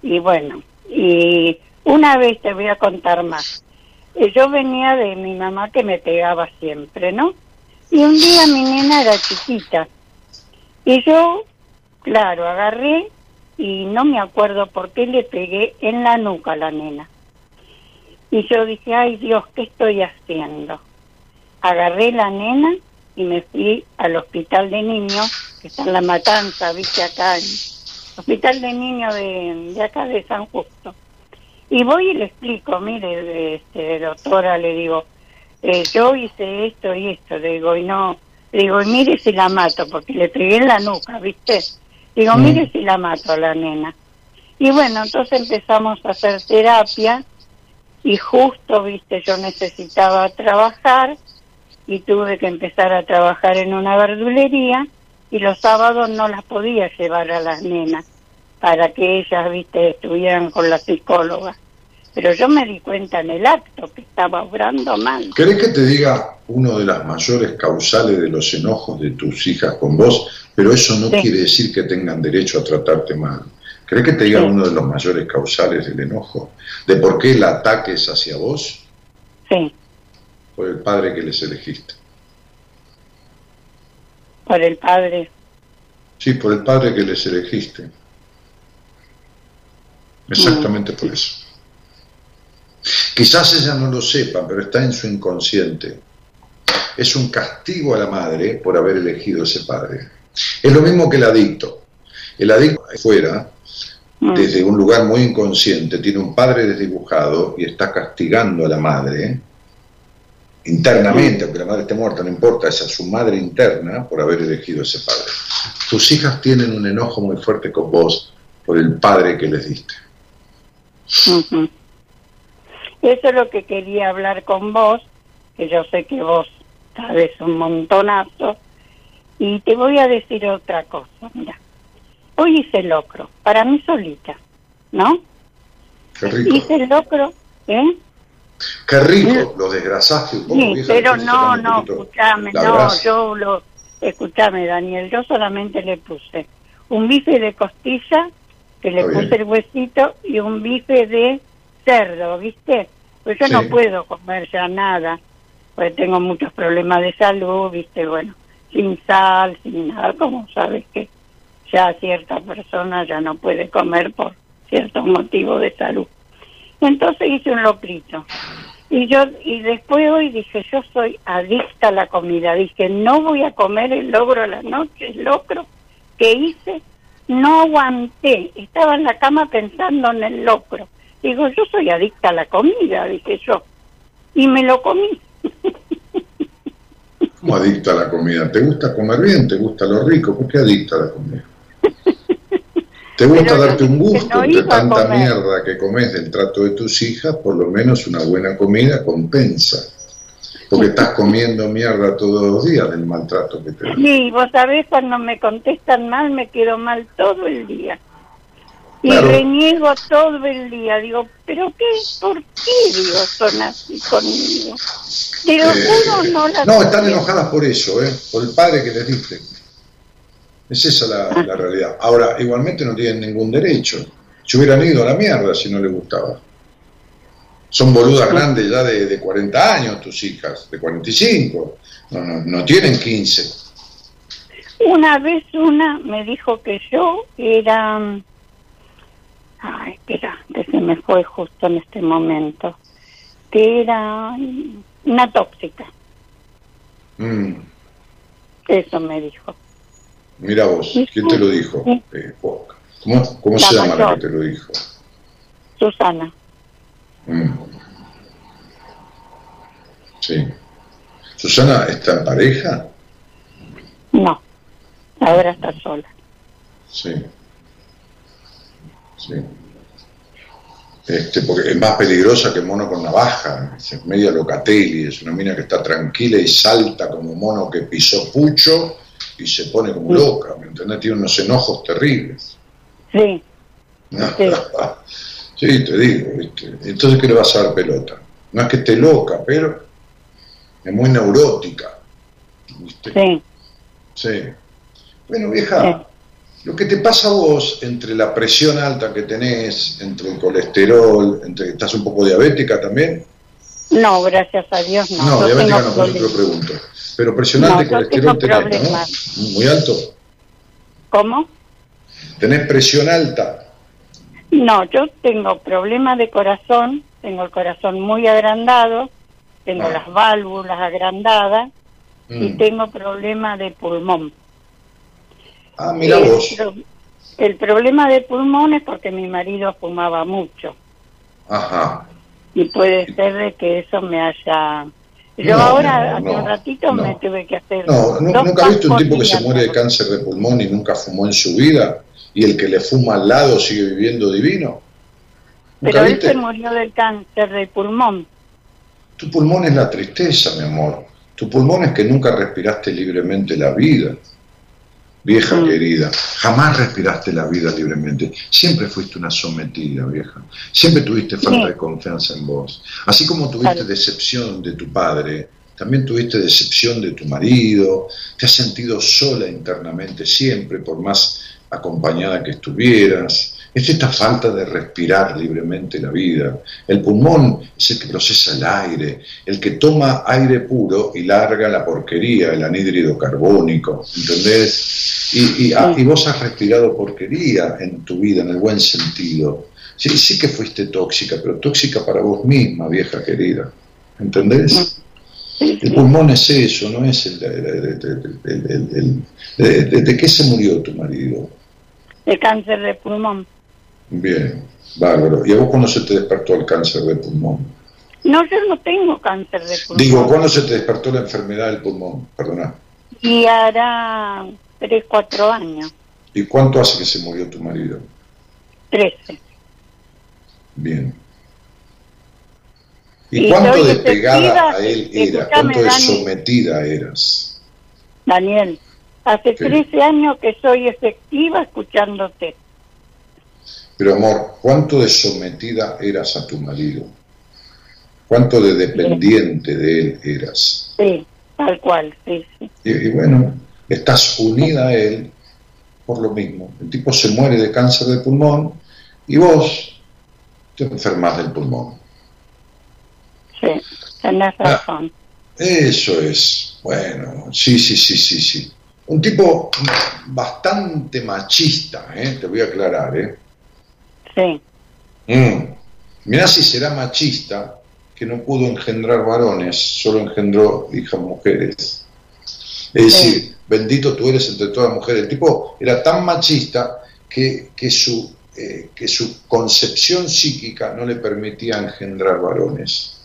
y bueno, y una vez te voy a contar más. Eh, yo venía de mi mamá que me pegaba siempre, ¿no? Y un día mi nena era chiquita y yo Claro, agarré y no me acuerdo por qué le pegué en la nuca a la nena. Y yo dije, ay Dios, ¿qué estoy haciendo? Agarré la nena y me fui al hospital de niños, que está en La Matanza, viste acá, en hospital de niños de acá de San Justo. Y voy y le explico, mire, este, doctora, le digo, eh, yo hice esto y esto, le digo, y no, le digo, y mire si la mato, porque le pegué en la nuca, ¿viste? Digo, Mm. mire si la mato a la nena. Y bueno, entonces empezamos a hacer terapia y justo, viste, yo necesitaba trabajar y tuve que empezar a trabajar en una verdulería y los sábados no las podía llevar a las nenas para que ellas, viste, estuvieran con la psicóloga. Pero yo me di cuenta en el acto que estaba obrando mal. ¿Querés que te diga uno de las mayores causales de los enojos de tus hijas con vos? Pero eso no Sí. quiere decir que tengan derecho a tratarte mal. ¿Querés que te diga Sí. uno de los mayores causales del enojo? ¿De por qué el ataque es hacia vos? Sí, Por el padre que les elegiste. por el padre. Sí, por el padre que les elegiste. Exactamente por eso. Quizás ella no lo sepa, pero está en su inconsciente. Es un castigo a la madre por haber elegido ese padre. Es lo mismo que el adicto. El adicto fuera mm. desde un lugar muy inconsciente, tiene un padre desdibujado y está castigando a la madre internamente, aunque la madre esté muerta, no importa, es a su madre interna por haber elegido ese padre. Tus hijas tienen un enojo muy fuerte con vos por el padre que les diste. Eso es lo que quería hablar con vos, que yo sé que vos sabes un montonazo, y te voy a decir otra cosa, mira. Hoy hice locro, para mí solita, ¿no? Qué rico. Hice locro, ¿eh? Qué rico, lo desgrasaste un poco. Sí, pero no, no, escúchame, no, yo lo, escúchame Daniel, yo solamente le puse un bife de costilla, que le puse el huesito, y un bife de cerdo, ¿viste? Pues yo no puedo comer ya nada, pues tengo muchos problemas de salud, ¿viste? Bueno, sin sal, sin nada, como sabes que ya cierta persona ya no puede comer por ciertos motivos de salud. Entonces hice un locrito. Y yo y después hoy dije, yo soy adicta a la comida. Dije, no voy a comer el logro a la noche, el locro que hice. No aguanté. Estaba en la cama pensando en el locro. Digo, yo soy adicta a la comida, dije yo. Y me lo comí. ¿Cómo adicta a la comida? ¿Te gusta comer bien? ¿Te gusta lo rico? ¿Por qué adicta a la comida? ¿Te gusta darte un gusto de tanta mierda que comes del trato de tus hijas? Por lo menos una buena comida compensa. Porque estás comiendo mierda todos los días del maltrato que te. Sí, vos sabés, cuando me contestan mal, me quedo mal todo el día. Y reniego todo el día. Digo, ¿pero qué? ¿Por qué, Dios, son así conmigo? Pero uno no las No, están enojadas por eso, ¿eh? Por el padre que les diste. Es esa la, la, realidad. Ahora, igualmente no tienen ningún derecho. Se hubieran ido a la mierda si no les gustaba. Son boludas grandes ya de, de 40 años tus hijas, de 45. No, no, no tienen 15. Una vez una me dijo que yo era... Ay, espera, que se me fue justo en este momento. Que era una tóxica. Mm. Eso me dijo. Mira vos, ¿quién te lo dijo? Eh, ¿Cómo, cómo se llama la que te lo dijo? Susana. Mm. Sí. ¿Susana está en pareja? No, ahora está sola. Sí. Sí. Este, porque es más peligrosa que mono con navaja, es media locatelli, es una mina que está tranquila y salta como mono que pisó pucho y se pone como loca, ¿me entiendes? Tiene unos enojos terribles. Sí. sí. Te digo, ¿viste? Entonces, ¿qué le vas a dar pelota? No es que esté loca, pero es muy neurótica. ¿viste? Sí. Sí. Bueno, vieja, lo que te pasa a vos entre la presión alta que tenés, entre el colesterol, entre estás un poco diabética también. No, gracias a Dios no. No, diabética no, por eso te lo pregunto. Pero presionante, colesterol tenés, ¿no? Muy alto. ¿Cómo? ¿Tenés presión alta? No, yo tengo problemas de corazón, tengo el corazón muy agrandado, tengo ah. las válvulas agrandadas y mm. tengo problemas de pulmón. Ah, mira el, vos. El problema de pulmón es porque mi marido fumaba mucho. Ajá. Y puede ser de que eso me haya yo ahora, hace un ratito, me tuve que hacer. No, ¿nunca has visto un tipo que se muere de cáncer de pulmón y nunca fumó en su vida? ¿Y el que le fuma al lado sigue viviendo divino? Pero él se murió del cáncer de pulmón. Tu pulmón es la tristeza, mi amor. Tu pulmón es que nunca respiraste libremente la vida vieja mm. querida, jamás respiraste la vida libremente, siempre fuiste una sometida, vieja, siempre tuviste falta de confianza en vos, así como tuviste decepción de tu padre, también tuviste decepción de tu marido, te has sentido sola internamente siempre, por más acompañada que estuvieras, es esta falta de respirar libremente la vida. El pulmón es el que procesa el aire, el que toma aire puro y larga la porquería, el anhídrido carbónico, ¿entendés? Y, ah, y, vos has respirado porquería en tu vida, en el buen sentido. Sí, sí que fuiste tóxica, pero tóxica para vos misma, vieja querida. ¿Entendés? El pulmón es eso, no es el... ¿De qué se murió tu marido? De cáncer de pulmón. Bien, bárbaro. ¿Y a vos cuándo se te despertó el cáncer de pulmón? No, yo no tengo cáncer de pulmón. Digo, ¿cuándo se te despertó la enfermedad del pulmón? Perdona. Y hará tres, cuatro años. ¿Y cuánto hace que se murió tu marido? Trece. Bien. ¿Y, cuánto de pegada a él era? ¿Cuánto de sometida eras? Daniel, hace trece años que soy efectiva escuchándote. Pero amor, ¿cuánto de sometida eras a tu marido? ¿Cuánto de dependiente de él eras? Sí, tal cual, sí, sí. Y, bueno, estás unida a él por lo mismo. El tipo se muere de cáncer de pulmón y vos te enfermas del pulmón. Sí, tenés ah, razón. eso es. Bueno, sí, sí, sí, sí, sí. Un tipo bastante machista, ¿eh? te voy a aclarar. ¿eh? Sí. Mm. Mirá si será machista que no pudo engendrar varones, solo engendró hijas mujeres. Es decir, bendito tú eres entre todas las mujeres. El tipo era tan machista que, que, su, eh, que su concepción psíquica no le permitía engendrar varones.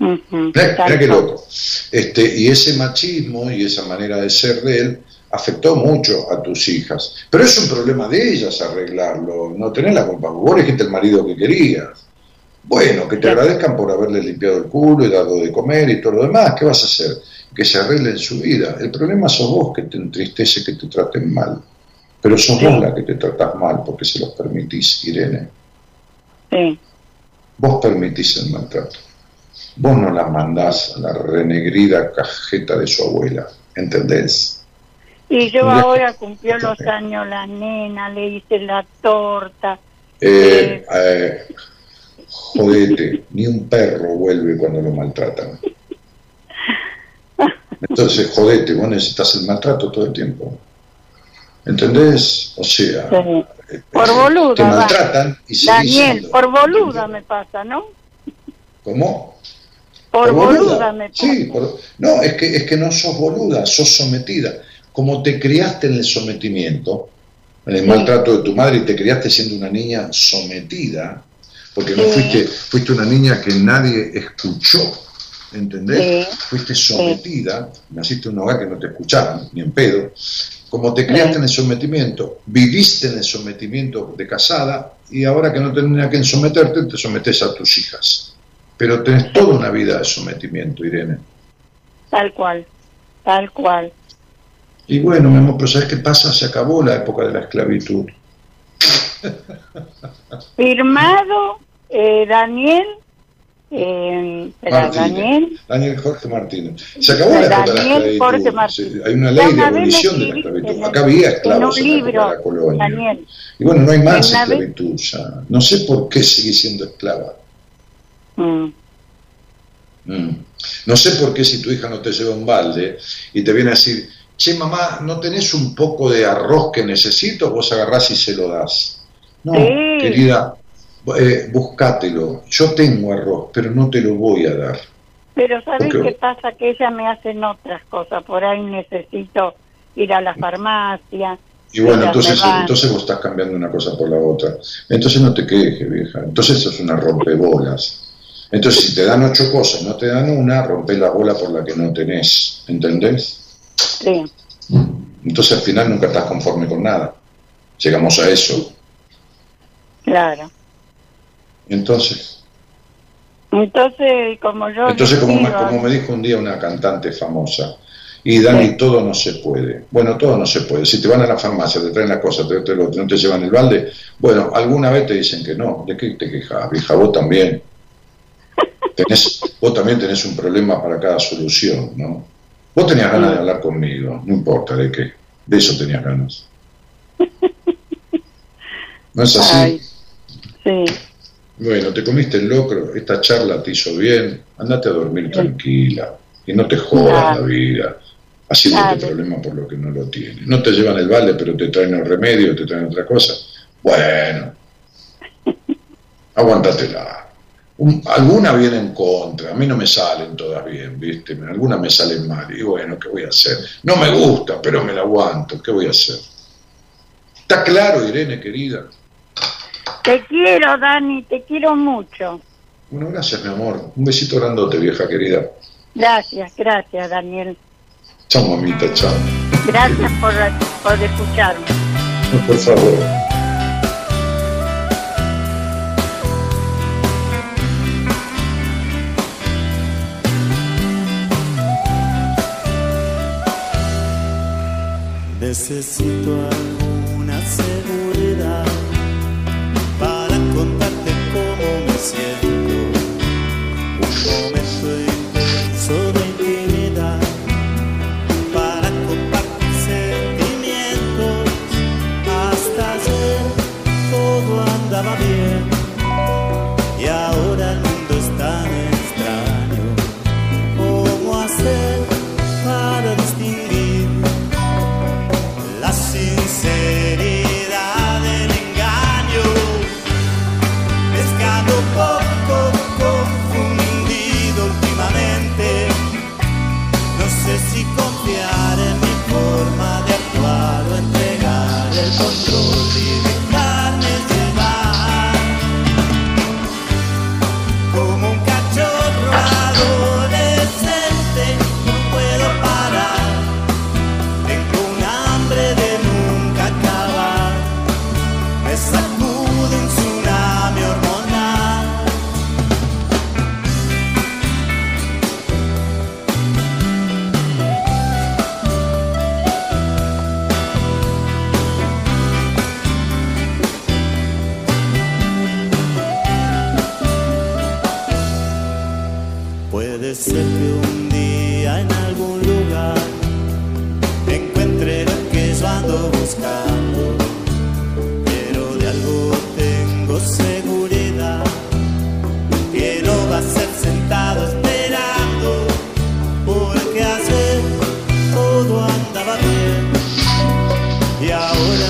Mira, qué loco. Este, y ese machismo y esa manera de ser de él afectó mucho a tus hijas. Pero es un problema de ellas arreglarlo, no tenés la culpa. Vos elegiste el marido que querías. Bueno, que te agradezcan por haberle limpiado el culo y dado de comer y todo lo demás. ¿Qué vas a hacer? Que se arregle en su vida. El problema sos vos que te entristece que te traten mal. Pero sos vos la que te tratas mal porque se los permitís, Irene. Sí. Vos permitís el maltrato. Vos no la mandás a la renegrida cajeta de su abuela. ¿Entendés? Y yo ahora cumplió los años la nena, le hice la torta. Eh, eh, eh jodete, ni un perro vuelve cuando lo maltratan. Entonces, jodete, vos necesitas el maltrato todo el tiempo. ¿Entendés? O sea, eh, por boluda. Te maltratan y se Daniel, por boluda me pasa, ¿no? ¿Cómo? Por, boluda? me. Sí, no, es que, es que no sos boluda, sos sometida. Como te criaste en el sometimiento, en el maltrato de tu madre y te criaste siendo una niña sometida, porque no fuiste, fuiste una niña que nadie escuchó, ¿entendés? Fuiste sometida, naciste en un hogar que no te escuchaban, ni en pedo, como te criaste en el sometimiento, viviste en el sometimiento de casada y ahora que no tenés a quien someterte, te sometes a tus hijas. Pero tenés toda una vida de sometimiento, Irene. Tal cual, tal cual. Y bueno, mi amor, pero ¿sabes qué pasa? Se acabó la época de la esclavitud. Firmado eh, Daniel. Eh, Daniel. Daniel Jorge Martínez. Se acabó la época de la esclavitud. Hay una ley de abolición de la esclavitud. Acá había esclavos en, en la colonia. Daniel. Y bueno, no hay más esclavitud ya. No sé por qué sigue siendo esclava. Mm. Mm. No sé por qué si tu hija no te lleva un balde y te viene a decir, che mamá, ¿no tenés un poco de arroz que necesito? Vos agarrás y se lo das. No, querida, eh, buscátelo. Yo tengo arroz, pero no te lo voy a dar. Pero ¿sabes qué pasa? Que ella me hacen otras cosas. Por ahí necesito ir a la farmacia. Y bueno, entonces, entonces vos estás cambiando una cosa por la otra. Entonces no te quejes, vieja. Entonces eso es una rompebolas. Entonces si te dan ocho cosas, no te dan una, rompe la bola por la que no tenés. ¿Entendés? Sí. Entonces al final nunca estás conforme con nada. Llegamos a eso. Claro. Entonces. Entonces, como yo. Entonces, como, me, como me dijo un día una cantante famosa, y Dani, todo no se puede. Bueno, todo no se puede. Si te van a la farmacia, te traen la cosa, te, te, no te llevan el balde, bueno, alguna vez te dicen que no. ¿De qué te quejas, vieja? Vos también. Tenés, vos también tenés un problema para cada solución, ¿no? Vos tenías ganas de hablar conmigo, no importa de qué. De eso tenías ganas. ¿No es así? Sí. Bueno, te comiste el locro, esta charla te hizo bien, andate a dormir tranquila y no te jodas la vida haciéndote problema por lo que no lo tienes. No te llevan el balde, pero te traen el remedio, te traen otra cosa. Bueno, aguántatela. alguna viene en contra, a mí no me salen todas bien, ¿viste? Algunas me salen mal y bueno, ¿qué voy a hacer? No me gusta, pero me la aguanto, ¿qué voy a hacer? ¿Está claro, Irene, querida? Te quiero, Dani, te quiero mucho. Bueno, gracias, mi amor. Un besito grandote, vieja querida. Gracias, gracias, Daniel. Chao, mamita, chao. Gracias por, por escucharme. Por favor. Necesito alguna seguridad para contarte cómo me siento. Un momento ahora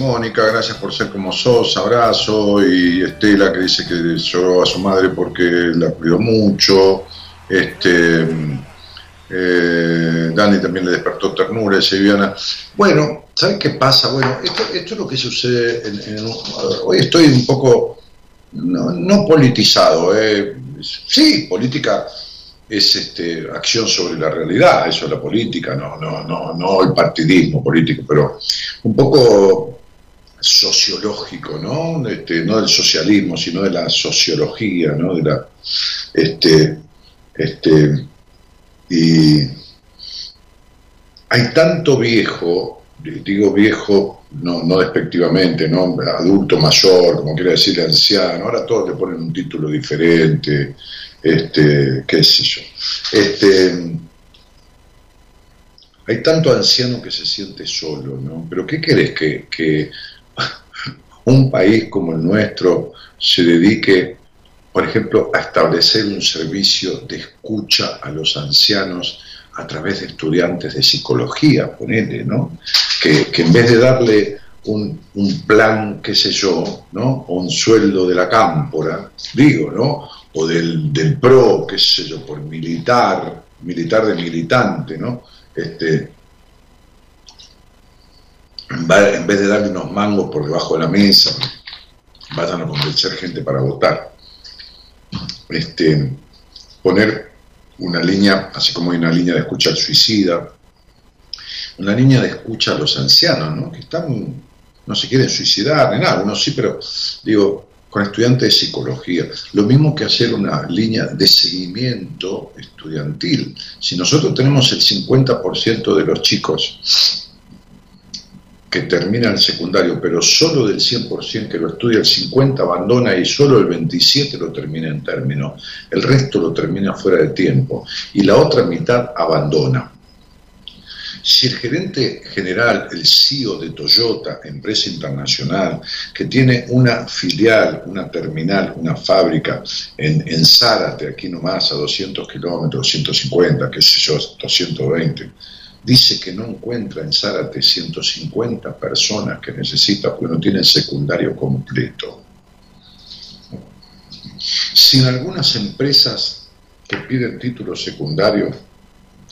Mónica, gracias por ser como sos, abrazo. Y Estela, que dice que lloró a su madre porque la cuidó mucho. Este, eh, Dani también le despertó ternura, dice Viviana. Bueno, ¿sabes qué pasa? Bueno, esto, es lo que sucede. En, en- hoy estoy un poco, no, no politizado, eh. sí, política es este, acción sobre la realidad, eso es la política, no, no, no, no el partidismo político, pero un poco sociológico, ¿no? Este, no del socialismo, sino de la sociología, ¿no? De la, este, este, y hay tanto viejo, digo viejo no, no despectivamente, ¿no? Adulto mayor, como quiere decir anciano, ahora todos le ponen un título diferente, este, qué sé yo. Este, hay tanto anciano que se siente solo, ¿no? Pero ¿qué querés? Que, que un país como el nuestro se dedique, por ejemplo, a establecer un servicio de escucha a los ancianos a través de estudiantes de psicología, ponele, ¿no? Que, en vez de darle un, plan, qué sé yo, ¿no? O un sueldo de la cámpora, digo, ¿no? O del, del PRO, qué sé yo, por militar, militar de militante, ¿no? Este, en vez de darle unos mangos por debajo de la mesa, vayan a convencer gente para votar. Este, poner una línea, así como hay una línea de escucha al suicida, una línea de escucha a los ancianos, ¿no? que están, no se quieren suicidar, ni nada, uno sí, pero digo, con estudiantes de psicología. Lo mismo que hacer una línea de seguimiento estudiantil. Si nosotros tenemos el 50% de los chicos que termina el secundario, pero solo del 100% que lo estudia, el 50% abandona y solo el 27% lo termina en término. El resto lo termina fuera de tiempo y la otra mitad abandona. Si el gerente general, el CEO de Toyota, empresa internacional, que tiene una filial, una terminal, una fábrica en, en Zárate, aquí nomás a 200 kilómetros, 150, qué sé yo, 220, dice que no encuentra en Zárate 150 personas que necesita porque no tiene secundario completo. Si en algunas empresas que piden título secundario,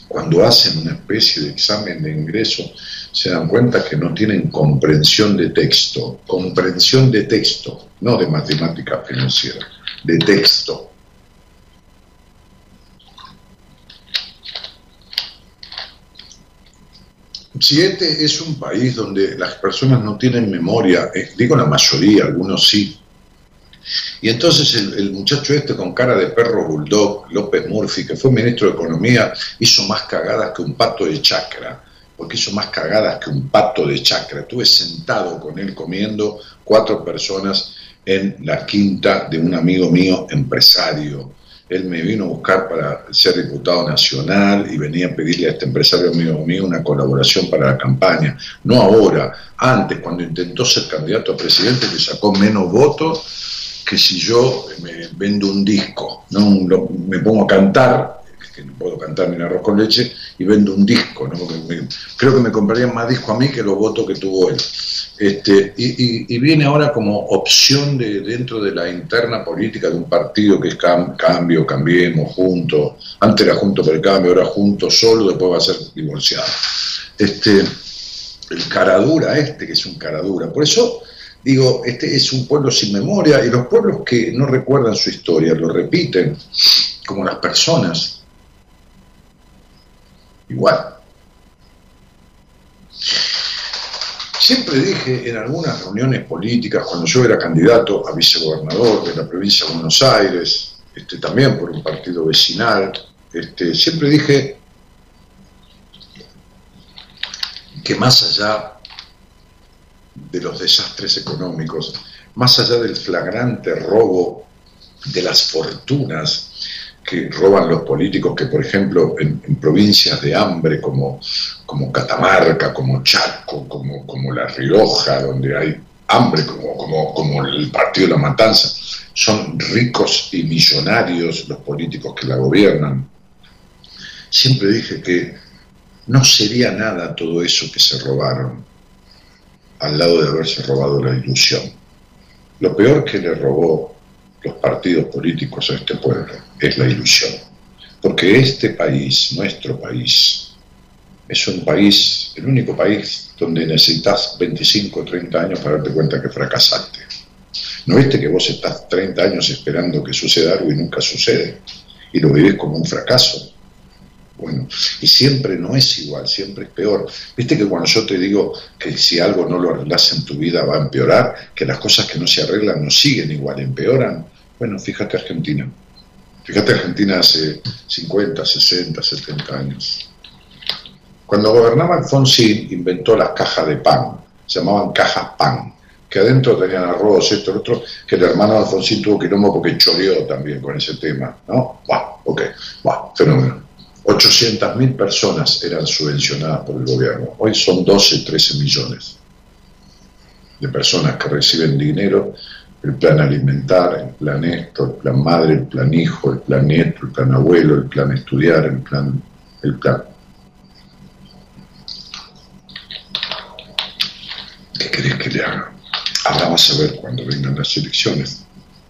cuando hacen una especie de examen de ingreso, se dan cuenta que no tienen comprensión de texto, comprensión de texto, no de matemática financiera, de texto. Este es un país donde las personas no tienen memoria, eh, digo la mayoría, algunos sí, y entonces el, muchacho este con cara de perro bulldog, López Murphy, que fue ministro de Economía, hizo más cagadas que un pato de chacra, porque hizo más cagadas que un pato de chacra. Estuve sentado con él comiendo cuatro personas en la quinta de un amigo mío empresario él me vino a buscar para ser diputado nacional y venía a pedirle a este empresario amigo mío una colaboración para la campaña. No ahora, antes, cuando intentó ser candidato a presidente, que sacó menos votos que si yo me vendo un disco, ¿no? me pongo a cantar, que no puedo cantar ni arroz con leche, y vendo un disco. creo que me comprarían más disco a mí que los votos que tuvo él. Este, y, viene ahora como opción de dentro de la interna política de un partido que es cambio, cambiemos, juntos. Antes era junto por el cambio, ahora juntos solo, después va a ser divorciado. Este, el caradura este, que es un caradura. Por eso digo, este es un pueblo sin memoria y los pueblos que no recuerdan su historia lo repiten, como las personas. Igual. Siempre dije en algunas reuniones políticas, cuando yo era candidato a vicegobernador de la provincia de Buenos Aires, este, también por un partido vecinal, este, siempre dije que más allá de los desastres económicos, más allá del flagrante robo de las fortunas que roban los políticos, que por ejemplo en, provincias de hambre como, como Catamarca, como Chaco, como, como La Rioja, donde hay hambre, como, como, como el Partido de la Matanza, son ricos y millonarios los políticos que la gobiernan. Siempre dije que no sería nada todo eso que se robaron al lado de haberse robado la ilusión. Lo peor que le robó los partidos políticos a este pueblo, es la ilusión. Porque este país, nuestro país, es un país, el único país donde necesitas 25 o 30 años para darte cuenta que fracasaste. ¿No viste que vos estás 30 años esperando que suceda algo y nunca sucede? Y lo vivís como un fracaso. Bueno, y siempre no es igual, siempre es peor. Viste que cuando yo te digo que si algo no lo arreglas en tu vida va a empeorar, que las cosas que no se arreglan no siguen igual, empeoran. Bueno, fíjate Argentina. Fíjate Argentina hace 50, 60, 70 años. Cuando gobernaba Alfonsín, inventó las cajas de pan, se llamaban cajas pan, que adentro tenían arroz, esto, lo otro, que el hermano de Alfonsín tuvo quilombo porque choreó también con ese tema, ¿no? Buah, ok, buah, fenómeno. 800.000 personas eran subvencionadas por el gobierno. Hoy son 12, 13 millones. de personas que reciben dinero, el plan alimentar, el plan esto, el plan madre, el plan hijo, el plan nieto, el plan abuelo, el plan estudiar, el plan, el plan. ¿Qué querés que le haga? Ahora vas a ver cuando vengan las elecciones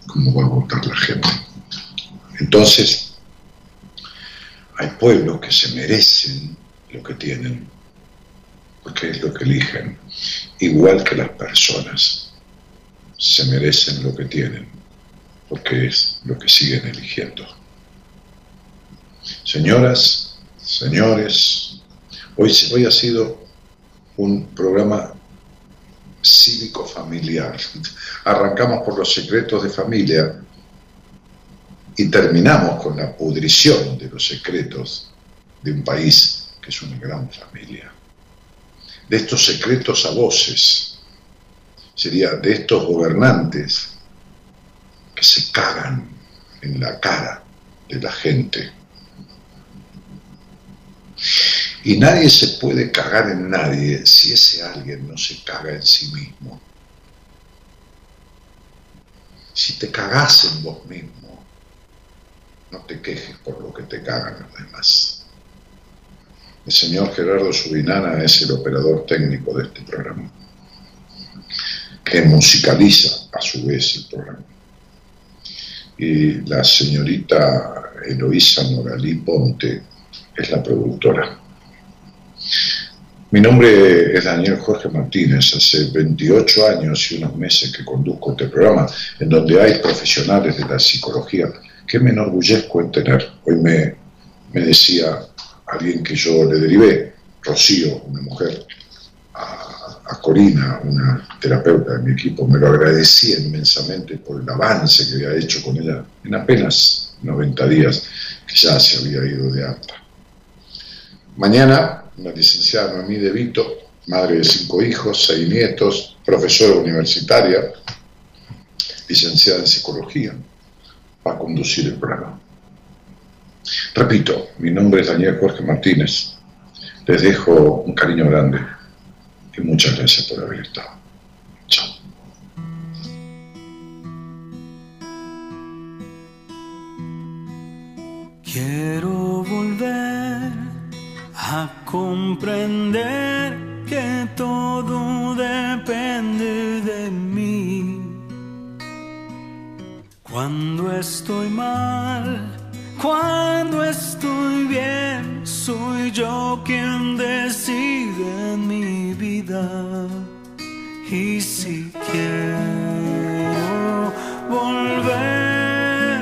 cómo va a votar la gente. Entonces, hay pueblos que se merecen lo que tienen, porque es lo que eligen, igual que las personas se merecen lo que tienen, porque es lo que siguen eligiendo. Señoras, señores, hoy, hoy ha sido un programa cívico familiar. Arrancamos por los secretos de familia y terminamos con la pudrición de los secretos de un país que es una gran familia. De estos secretos a voces, sería de estos gobernantes que se cagan en la cara de la gente. Y nadie se puede cagar en nadie si ese alguien no se caga en sí mismo. Si te cagas en vos mismo, no te quejes por lo que te cagan los demás. El señor Gerardo Subinana es el operador técnico de este programa, que musicaliza a su vez el programa. Y la señorita Eloísa Moralí Ponte es la productora. Mi nombre es Daniel Jorge Martínez. Hace 28 años y unos meses que conduzco este programa en donde hay profesionales de la psicología que me enorgullezco en tener. Hoy me, me decía alguien que yo le derivé, Rocío, una mujer, a, a, Corina, una terapeuta de mi equipo, me lo agradecía inmensamente por el avance que había hecho con ella en apenas 90 días, que ya se había ido de alta. Mañana una licenciada Noemí De Vito, madre de cinco hijos, seis nietos, profesora universitaria, licenciada en psicología, va a conducir el programa. Repito, mi nombre es Daniel Jorge Martínez. Les dejo un cariño grande y muchas gracias por haber estado. Quiero volver a comprender que todo depende de mí. Cuando estoy mal, cuando estoy bien, soy yo quien decide mi vida. Y si quiero volver,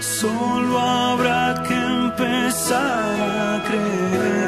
solo habrá que empezar a creer.